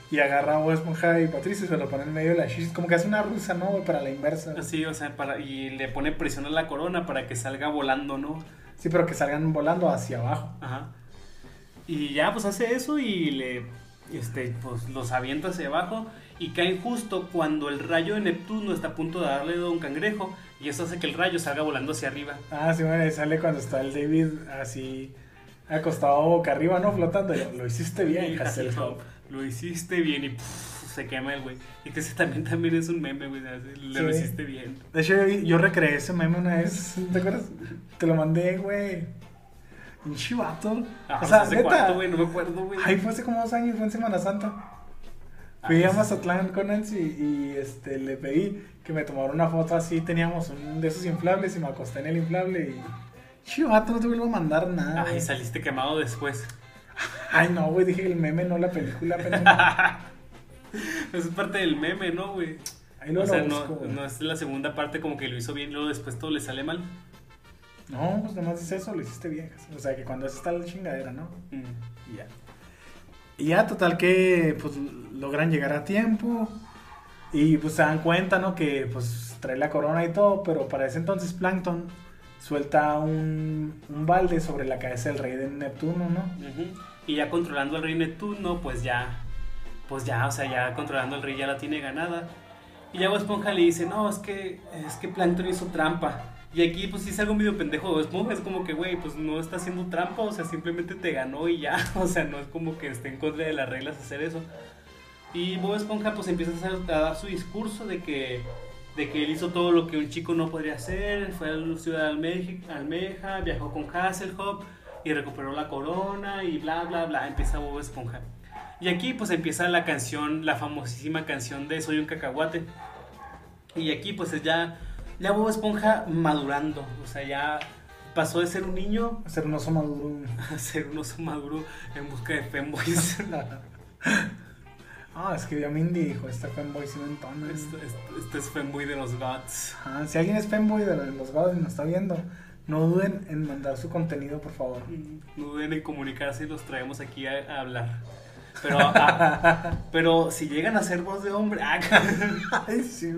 Y agarra a Bob Esponja y Patricio y se lo pone en medio de la shishis. Como que hace una rusa, ¿no? Para la inversa. Así, o sea, para, y le pone presión a la corona para que salga volando, ¿no? Sí, pero que salgan volando hacia abajo. Ajá. Y ya, pues hace eso y le. Este, pues los avienta hacia abajo y caen justo cuando el rayo de Neptuno está a punto de darle a un cangrejo y eso hace que el rayo salga volando hacia arriba. Ah, sí, bueno, y sale cuando está el David así acostado boca arriba, ¿no? Flotando. Y lo, lo hiciste bien, Y Hasselhoff. Lo hiciste bien y pff, se quema el güey. Y que ese también, también es un meme, güey. lo Sí. hiciste bien. De hecho, yo, yo recreé ese meme una vez. ¿Te acuerdas? Te lo mandé, güey. Un chivato. Ah, o sea, ¿hace neta. cuánto, güey? No me acuerdo, güey. Ay, fue hace como dos años, fue en Semana Santa. Fui Ah, a. Mazatlán con Nancy y este, le pedí que me tomara una foto así. Teníamos un de esos inflables y me acosté en el inflable y. Chivato, no te vuelvo a mandar nada. Ay, saliste quemado después. Ay, no, güey, dije el meme, no la película. Pero... Eso es parte del meme, ¿no, güey? Ahí lo, O sea, lo no, busco, güey. no es la segunda parte como que lo hizo bien y luego después todo le sale mal. No, pues nomás es eso, lo hiciste bien. O sea, que cuando es está la chingadera, ¿no? Mm. Y ya. Y ya, total que pues logran llegar a tiempo. Y pues se dan cuenta, ¿no? Que pues trae la corona y todo. Pero para ese entonces Plankton suelta un, un balde sobre la cabeza del rey de Neptuno, ¿no? Y ya controlando al rey Neptuno, pues ya, pues ya, o sea, ya controlando al rey ya la tiene ganada. Y ya Bob Esponja le dice, no, es que, es que Plankton hizo trampa. Y aquí, pues sí es algo medio pendejo de Esponja, es como que, güey, pues no está haciendo trampa, o sea, simplemente te ganó y ya, o sea, no es como que esté en contra de las reglas hacer eso. Y Bob Esponja, pues empieza a, a dar su discurso de que, de que él hizo todo lo que un chico no podría hacer, fue a la ciudad de Almeja, Almeja viajó con Hasselhoff y recuperó la corona y bla, bla, bla, empieza Bob Esponja. Y aquí pues empieza la canción, la famosísima canción de Soy un cacahuate. Y aquí pues es ya, ya Bob Esponja madurando, o sea, ya pasó de ser un niño Hacer un oso maduro. a ser un oso maduro en busca de femboys. Ah, es que ya Mindy dijo, este fanboy sí me entona. este, este- este es femboy de los gods. Ajá, si alguien es fanboy de los gods y nos está viendo, no duden en mandar su contenido, por favor. No duden en comunicarse y los traemos aquí a, a hablar. Pero, ah, pero si llegan a ser voz de hombre, ah, Ay, sí.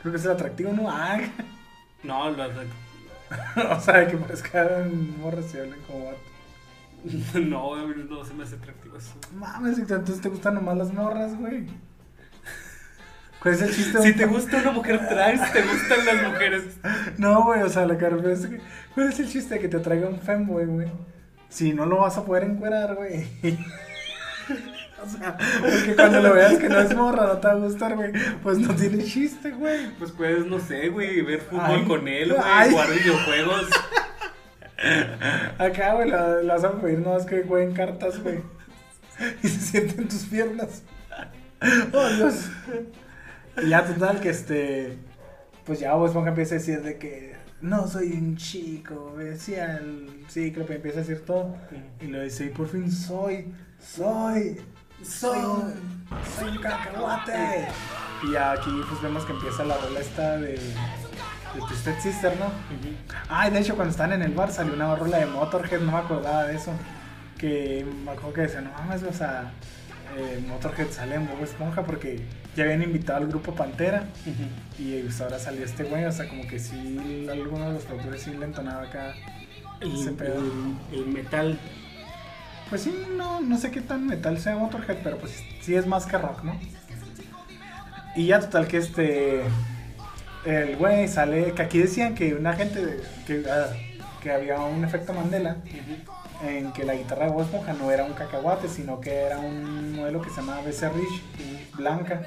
Creo que es el atractivo, ¿no? Ah, no, lo- o sea, que parezcan morras y hablen como vato. no, no se me hace atractivo eso. Mames, entonces te gustan nomás las morras, güey. ¿Cuál es el chiste? Si te gusta una mujer trans, te gustan las mujeres. No, güey, o sea, me refiero es que. ¿Cuál es el chiste de que te traiga un fanboy, güey? Si no lo vas a poder encuerar, güey. o sea, porque cuando lo veas que no es morra, no te va a gustar, güey. Pues no tiene chiste, güey. Pues puedes, no sé, güey, ver fútbol Ay. con él, güey, jugar videojuegos. Acá, güey, la, la vas a pedir no es que jueguen cartas, güey. Y se sienten tus piernas. Oh, Dios. Y ya, total, que este. Pues ya Bob Esponja empieza a decir de que no soy un chico, decía el cíclope, empieza a decir todo. Y lo dice, y por fin soy, soy, soy un, soy un cacahuate. Y aquí pues vemos que empieza la rola esta de, de Twisted Sister, ¿no? Ay, de hecho, cuando estaban en el bar salió una rola de Motorhead, no me acordaba de eso. Que me acuerdo que decía, no mames, o sea, eh, Motorhead sale en Bob Esponja porque ya habían invitado al grupo Pantera. Y pues, ahora salió este güey, o sea, como que sí, alguno de los productores sí le entonaba acá ese El, pedo. el- el metal. Pues sí, no, no sé qué tan metal sea Motorhead, pero pues sí es más que rock, ¿no? Y ya total que este. El güey sale. Que aquí decían que una gente. Que, ah, que había un efecto Mandela. En que la guitarra de Bob Esponja no era un cacahuate, sino que era un modelo que se llamaba BC Rich, blanca.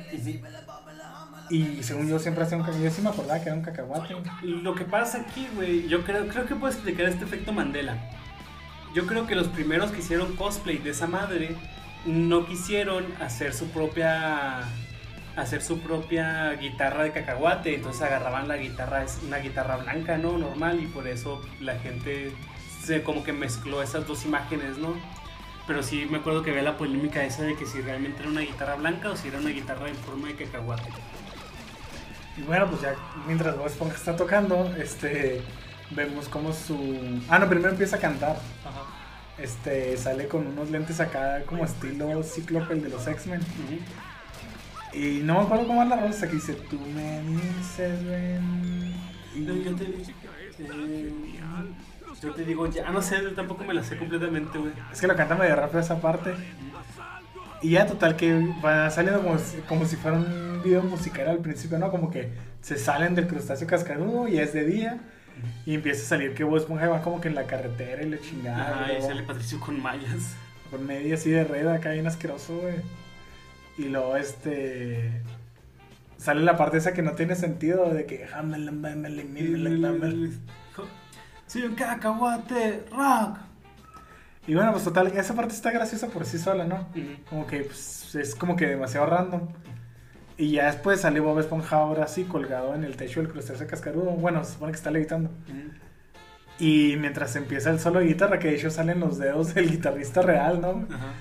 Y según yo siempre hacía un cacahuate. Yo sí me acordaba que era un cacahuate. Lo que pasa aquí, güey, yo creo, creo que puedo explicar este efecto Mandela. Yo creo que los primeros que hicieron cosplay de esa madre no quisieron hacer su propia hacer su propia guitarra de cacahuate, entonces agarraban la guitarra, es una guitarra blanca, ¿no? Normal y por eso la gente se como que mezcló esas dos imágenes, ¿no? Pero sí me acuerdo que había la polémica esa de que si realmente era una guitarra blanca o si era una guitarra en forma de cacahuate. Y bueno, pues ya mientras Bob Esponja está tocando, este, vemos como su... Ah, no, primero empieza a cantar. Ajá. Este, sale con unos lentes acá como estilo Cíclope, el de los X-Men. Y no me acuerdo cómo es la rosa que dice, tú me dices, ven. Y... No, yo te, eh, yo te digo, ya no sé, tampoco me la sé completamente, güey. Es que lo canta medio rápido esa parte. Y ya total que va saliendo como, si- como si fuera un video musical al principio, ¿no? Como que se salen del crustáceo cascarudo y es de día. Y empieza a salir que Bob Esponja va como que en la carretera y le chingada. Ajá, y sale Patricio con mallas. Con media así de red acá bien asqueroso, güey. Y luego este... Sale la parte esa que no tiene sentido de que... "Jámele, mámele, mímele, mámele". Sí, un cacahuate, rock. Y bueno, pues total, esa parte está graciosa por sí sola, ¿no? Como que pues, es como que demasiado random. Y ya después sale Bob Esponja ahora así colgado en el techo del crustáceo cascarudo. Bueno, se supone que está levitando. Ujú. Y mientras empieza el solo de guitarra, que de hecho salen los dedos del guitarrista real, ¿no? Ajá.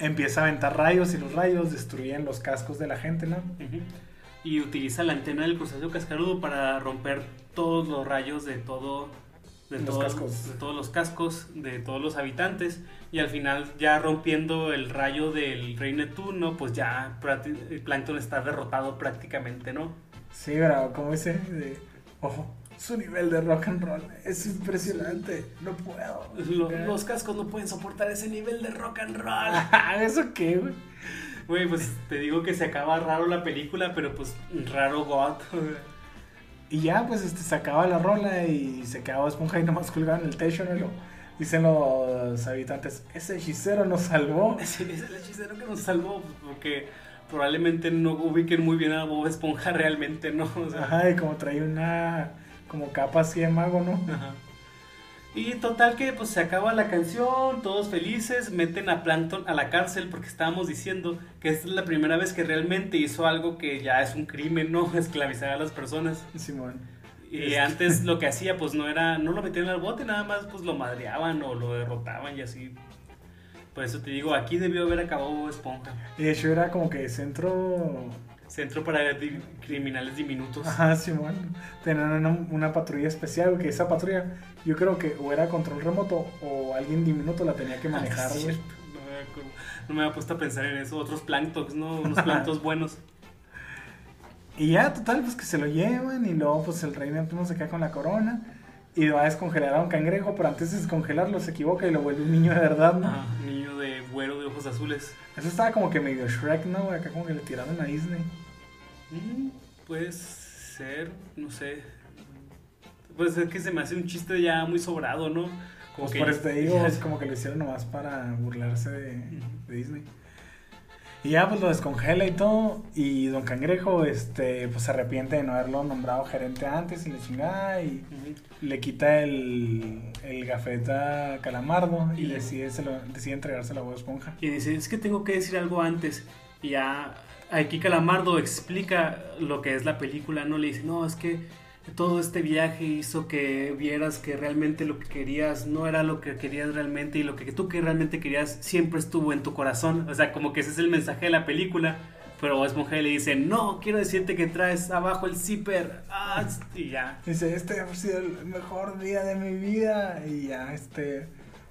Empieza a aventar rayos y los rayos destruyen los cascos de la gente, ¿no? Ujú. Y utiliza la antena del crustáceo cascarudo para romper todos los rayos de todo. De, Los todos- cascos. de todos los cascos de todos los habitantes y al final ya rompiendo el rayo del rey Neptuno pues ya plancton está derrotado prácticamente no Sí, pero como dice, de, ojo, su nivel de rock and roll es impresionante, no puedo. Lo- los cascos no pueden soportar ese nivel de rock and roll ¿Eso qué, güey? güey pues te digo que se acaba raro la película pero pues raro God Y ya, pues, este, se acaba la rola y se quedaba Esponja y nomás colgado en el techo, dicen los habitantes, ese hechicero nos salvó. Es el hechicero que nos salvó, porque probablemente no ubiquen muy bien a Bob Esponja realmente, ¿no? O sea, Ajá, y como trae una, como capa así de mago, ¿no? ajá. Y total que pues se acaba la canción, todos felices, meten a Plankton a la cárcel porque estábamos diciendo que esta es la primera vez que realmente hizo algo que ya es un crimen, ¿no? Esclavizar a las personas. Simón. Y Este. antes lo que hacía pues no era, no lo metían al bote, nada más pues lo madreaban o lo derrotaban y así. Por eso te digo, aquí debió haber acabado Esponja. Y de hecho era como que centro... Centro para di- criminales diminutos. Ajá, Simón. Tenían una, una patrulla especial, que esa patrulla yo creo que o era control remoto o alguien diminuto la tenía que manejar, Ah, sí, güey. cierto. No me, acuerdo. No me había puesto a pensar en eso. Otros planctos, ¿no? Unos planctos buenos. Y ya, total, pues que se lo llevan y luego pues el rey Neptuno se queda con la corona y va a descongelar a un cangrejo, pero antes de descongelarlo se equivoca y lo vuelve un niño de verdad, ¿no? Ajá, niño de güero de ojos azules. Eso estaba como que medio Shrek, ¿no? Acá como que le tiraron a Disney. Mm, puede ser, no sé. Pues es que se me hace un chiste ya muy sobrado, ¿no? Como Pues que por eso te digo, es como que lo hicieron nomás para burlarse de, de Disney. Y ya pues lo descongela y todo. Y Don Cangrejo, este, pues se arrepiente de no haberlo nombrado gerente antes y le chingada y le quita el, el gafeta a Calamardo y Y- decide, se lo- decide entregárselo a Bob Esponja. Y dice, es que tengo que decir algo antes. Y ya aquí Calamardo explica lo que es la película, ¿no? Le dice, no, es que todo este viaje hizo que vieras que realmente lo que querías no era lo que querías realmente y lo que tú que realmente querías siempre estuvo en tu corazón. O sea, como que ese es el mensaje de la película. Pero Bob Esponja le dice, no, quiero decirte que traes abajo el zipper. Ah, y ya. Dice, este ha sido el mejor día de mi vida. Y ya, este,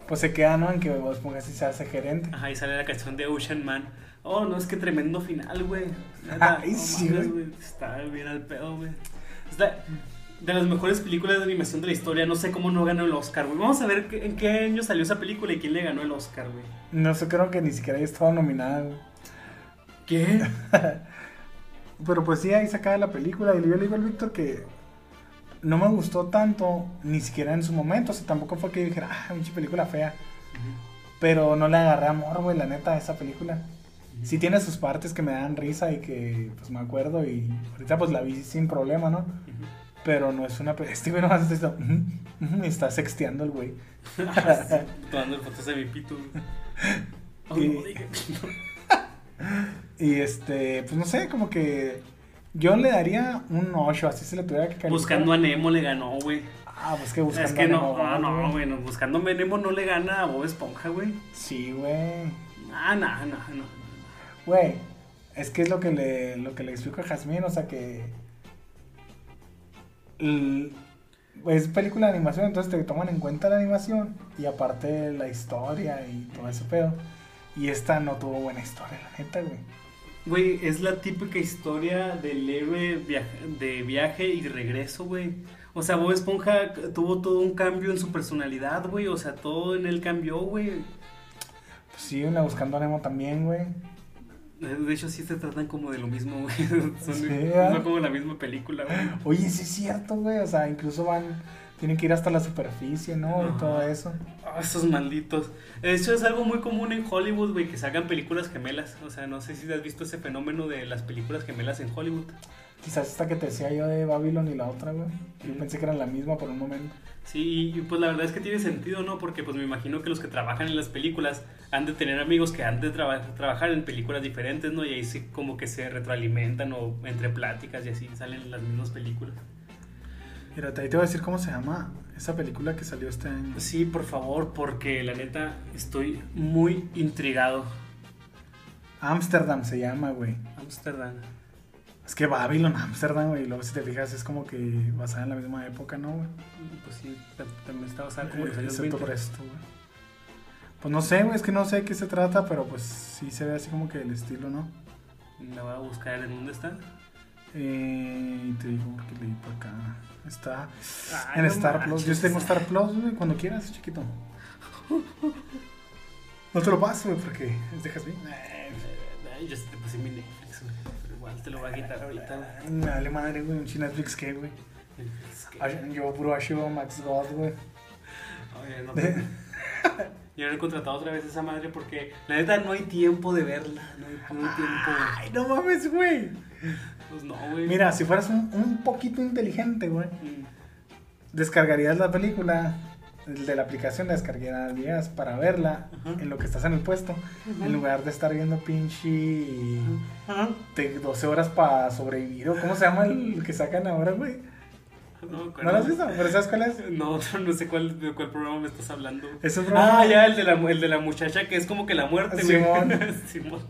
pues se queda, ¿no? En que Bob Esponja sí se hace gerente. Ajá, y sale la canción de Ocean Man. Oh, no, es que tremendo final, güey. Ay, no sí, güey. Está bien al pedo, güey. La- de las mejores películas de animación de la historia. No sé cómo no ganó el Oscar, güey. Vamos a ver qué- en qué año salió esa película y quién le ganó el Oscar, güey. No sé, creo que ni siquiera haya estado nominada. güey. ¿Qué? Pero pues sí, ahí se acaba la película. Y yo le digo al Víctor que no me gustó tanto, ni siquiera en su momento. O sea, tampoco fue que yo dijera, ah, pinche película fea. Pero no le agarré amor, güey, la neta, a esa película. Sí tiene sus partes que me dan risa y que pues me acuerdo y ahorita pues la vi sin problema, ¿no? Pero no es una... Este güey nomás está, ujú, y está sexteando el güey. Tomando fotos de mi pito. Oh, Y- no, este, pues no sé, como que yo le daría un 8, así se le tuviera que calificar. Buscando a Nemo le ganó, güey. Ah, pues que buscando Es que no, Nemo, no, no, güey. güey, no, buscando Nemo no le gana a Bob Esponja, güey. Sí, güey. Ah, no, no, no. Güey, es que es lo que le, lo que le explico a Jazmín, o sea que... el- es película de animación, entonces te toman en cuenta la animación y aparte la historia y todo ese pedo. Y esta no tuvo buena historia, la neta, güey. Güey, es la típica historia del héroe via- de viaje y regreso, güey. O sea, Bob Esponja tuvo todo un cambio en su personalidad, güey. O sea, todo en él cambió, güey. Pues sí, una buscando a Nemo también, güey. De hecho, sí se tratan como de lo mismo, güey. Son, Sí, son ¿verdad? como la misma película, güey. Oye, sí es cierto, güey. O sea, incluso van, tienen que ir hasta la superficie, ¿no? Y todo eso. Ah, esos malditos. Eso es algo muy común en Hollywood, güey, que sacan películas gemelas. O sea, no sé si has visto ese fenómeno de las películas gemelas en Hollywood. Quizás esta que te decía yo de Babylon y la otra, güey. Yo pensé que eran la misma por un momento. Sí, y pues la verdad es que tiene sentido, ¿no? Porque pues me imagino que los que trabajan en las películas han de tener amigos que han de traba- trabajar en películas diferentes, ¿no? Y ahí sí como que se retroalimentan o entre pláticas y así salen las mismas películas. Mira, ahí te voy a decir cómo se llama esa película que salió este año. Sí, por favor, porque la neta estoy muy intrigado. Amsterdam se llama, güey. Amsterdam. Es que Babylon, Amsterdam, güey. y Luego si te fijas es como que basada en la misma época, ¿no, güey? Pues sí, ta- también está basada como en los Eh, años Excepto 20. por esto, güey. Pues no sé, güey, es que no sé de qué se trata, pero pues sí se ve así como que el estilo, ¿no? La voy a buscar en dónde está. Eh, te digo que leí por acá. Está Ay, en no Star Plus. Yo tengo Star Plus, güey, cuando quieras, chiquito. No te lo paso, güey, porque es de Jasmine. Ay, yo sí te puse mi te lo voy a quitar ahorita. Me vale madre, güey, un Netflix que, güey. Yo puro HBO Max God, güey. Oye, no te- Yo no he contratado otra vez esa madre porque la neta no hay tiempo de verla. No hay, no hay tiempo. Ay, no mames, güey. Pues no, güey. Mira, si fueras un, un poquito inteligente, güey, Mm. descargarías la película el de la aplicación, la descargarías para verla Ajá. en lo que estás en el puesto, en lugar de estar viendo pinche de 12 horas para sobrevivir. ¿o ¿Cómo se llama el que sacan ahora, güey? No. ¿No lo has visto? ¿Pero sabes cuál es? No, no sé cuál, de cuál programa me estás hablando. Es un programa- Ah, ya, el de, la, el de la muchacha que es como que la muerte, güey. Simón. Simón.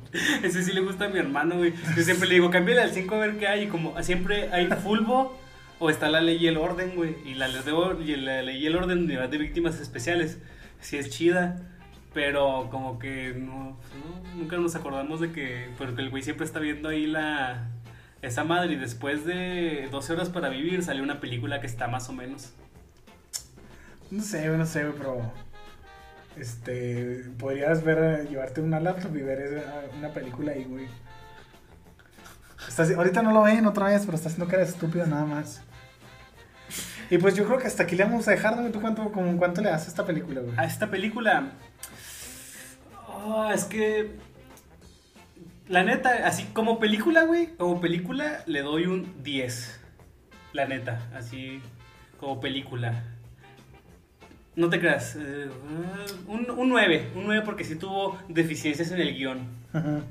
Ese sí le gusta a mi hermano, güey. Yo siempre le digo, cámbiale al 5 a ver qué hay. Y como siempre hay fulbo o está la ley y el orden, güey. Y la la ley y el orden de, víctimas especiales. Sí es chida. Pero como que no, nunca nos acordamos de que, porque el güey siempre está viendo ahí la, esa madre y después de 12 horas para vivir salió una película que está más o menos. No sé, no sé, pero. Este. Podrías ver, llevarte una laptop y ver esa- una película ahí, güey. Ahorita no lo ven otra vez, pero está haciendo cara estúpido nada más. Y pues yo creo que hasta aquí le vamos a dejar, ¿no? ¿Tú cuánto, como, cuánto le das a esta película, güey? A esta película. Oh, es que. La neta, así como película, güey. Como película le doy un 10. La neta, así como película. No te creas. eh, un, un 9. Un 9 porque sí tuvo deficiencias en el guion. Ajá.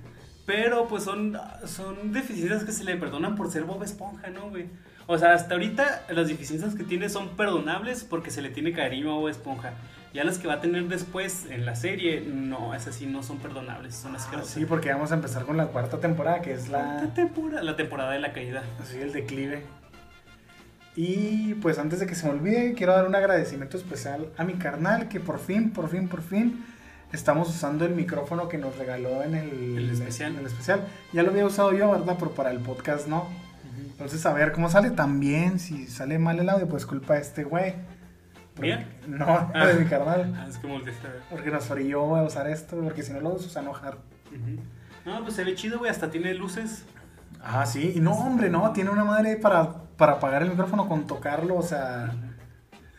Pero pues son, son deficiencias que se le perdonan por ser Bob Esponja, ¿no, güey? O sea, hasta ahorita las deficiencias que tiene son perdonables porque se le tiene cariño a Bob Esponja. Ya las que va a tener después en la serie, no, esas sí no son perdonables, son Ah, asquerosas. sí, porque vamos a empezar con la cuarta temporada, que es la. La temporada, la temporada de la caída. Así el declive. Y pues antes de que se me olvide, quiero dar un agradecimiento especial a mi carnal que por fin, por fin, por fin estamos usando el micrófono que nos regaló en el, El especial. en el especial. Ya lo había usado yo, ¿verdad? Pero para el podcast no. Entonces, a ver cómo sale también. Si sale mal el audio, pues culpa de este güey. ¿Mía? No, Ah. de mi carnal. Ah, es que. Porque nos orilló a usar esto, porque si no lo usas a enojar. Ujú. No, pues se ve chido, güey, hasta tiene luces. Ah, sí. Y no, hombre, no. Tiene una madre para, para apagar el micrófono con tocarlo. O sea,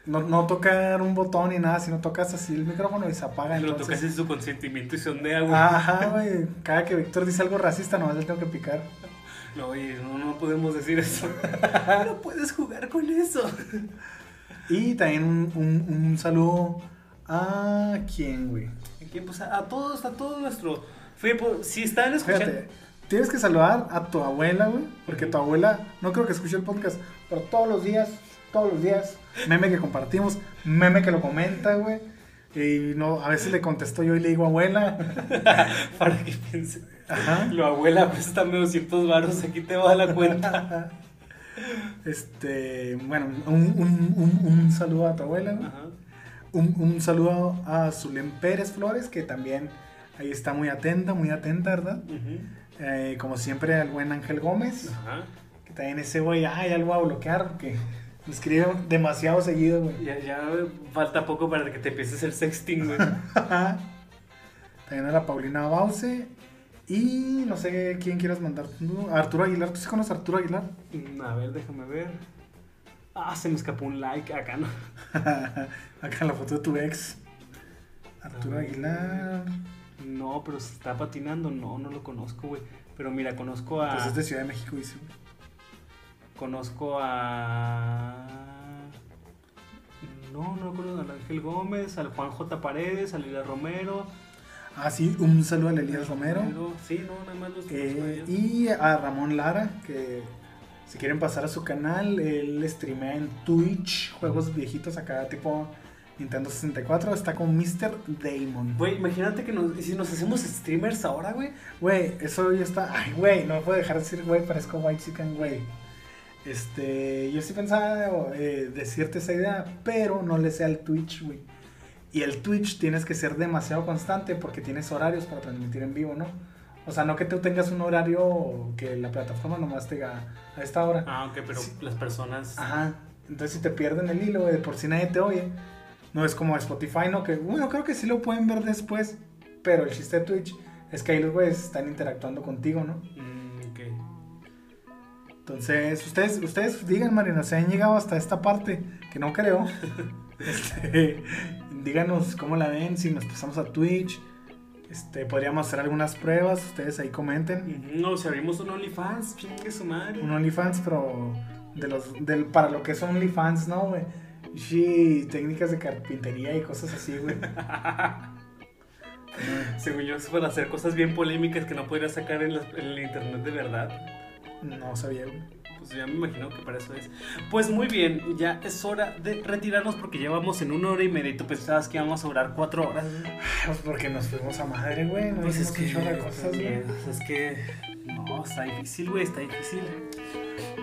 no, no tocar un botón ni nada, sino tocas así el micrófono y se apaga. Lo entonces- tocas en su consentimiento y se ondea, güey. Ajá, güey. Cada que Víctor dice algo racista, nomás le tengo que picar. No, oye, no, no podemos decir eso. no puedes jugar con eso. Y también un, un- un saludo a quién, güey. Aquí, pues, a, a todos, a todo nuestro. Fue por- si están escuchando. Fíjate, tienes que saludar a tu abuela, güey. Porque tu abuela, no creo que escuche el podcast, pero todos los días todos los días. Meme que compartimos, meme que lo comenta, güey. Y no, a veces le contesto yo y le digo abuela. Para que piense. Ajá. Lo abuela, préstame 200 baros, aquí te va la cuenta. Este, bueno, un, un, un, un saludo a tu abuela. Ajá. Un, un saludo a Zulem Pérez Flores, que también ahí está muy atenta, muy atenta, ¿verdad? Eh, como siempre, al buen Ángel Gómez, Ajá. que también ese güey, ay, ya lo voy a bloquear, porque me escribe demasiado seguido, güey. Ya, ya falta poco para que te empieces el sexting, güey. También a la Paulina Bause. Y no sé quién quieras mandar. Arturo Aguilar, ¿tú sí conoces a Arturo Aguilar? Mm, A ver, déjame ver. Ah, se me escapó un like acá, ¿no? Acá la foto de tu ex. Arturo. Aguilar. No, pero se está patinando. No, no lo conozco, güey. Pero mira, conozco a. Pues es de Ciudad de México, dice. güey. Conozco a. No, no conozco al Ángel Gómez, al Juan J. Paredes, a Lila Romero. Ah, sí, un saludo a Elías Romero. Sí, no, nada más los Eh, y a Ramón Lara, que si quieren pasar a su canal, él streamea en Twitch juegos viejitos acá, tipo Nintendo 64. Está con Mr. Damon. Güey, imagínate que nos, si nos hacemos streamers ahora, güey. Güey, eso ya está. Ay, güey, no me puedo dejar de decir, güey, parezco White Chicken, güey. Este, yo sí pensaba eh, decirte esa idea, pero no le sé al Twitch, güey. Y el Twitch tienes que ser demasiado constante porque tienes horarios para transmitir en vivo, ¿no? O sea, no que tú tengas un horario que la plataforma nomás te diga a esta hora. Ah, ok, pero Sí. las personas. Ajá. Entonces si te pierden el hilo, güey, de por si nadie te oye. No es como Spotify, ¿no? Que, bueno, creo que sí lo pueden ver después. Pero el chiste de Twitch es que ahí los güeyes están interactuando contigo, ¿no? Mm, ok. Entonces, ustedes, ustedes digan, Marina, se han llegado hasta esta parte, que no creo. Este, díganos cómo la ven, si nos pasamos a Twitch. Este, podríamos hacer algunas pruebas, ustedes ahí comenten. No, si abrimos un OnlyFans, chingue su madre. Un OnlyFans, pero de los, del, para lo que son OnlyFans, ¿no, güey? Sí, técnicas de carpintería y cosas así, güey. Según yo, es para hacer cosas bien polémicas que no podría sacar en, la- en el internet de verdad. No sabía, güey. Pues ya me imagino que para eso es. Pues muy bien, ya es hora de retirarnos porque llevamos en una hora y media y tú pensabas que íbamos a durar cuatro horas. Pues porque nos fuimos a madre, güey. No Pues es que, cosas, güey. pues es que, no, está difícil, güey, está difícil.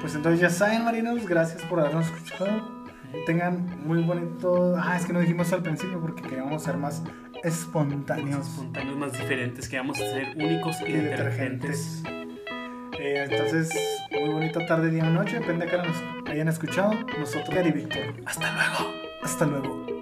Pues entonces ya saben, marinos, gracias por habernos escuchado. Tengan muy bonito. Ah, es que no dijimos al principio porque queríamos ser más espontáneos Espontáneos más diferentes, que vamos a ser únicos y y detergentes. detergentes. Eh, entonces, muy bonita tarde, día o noche, depende de que nos hayan escuchado. Nosotros, Gary Víctor. Hasta luego. Hasta luego.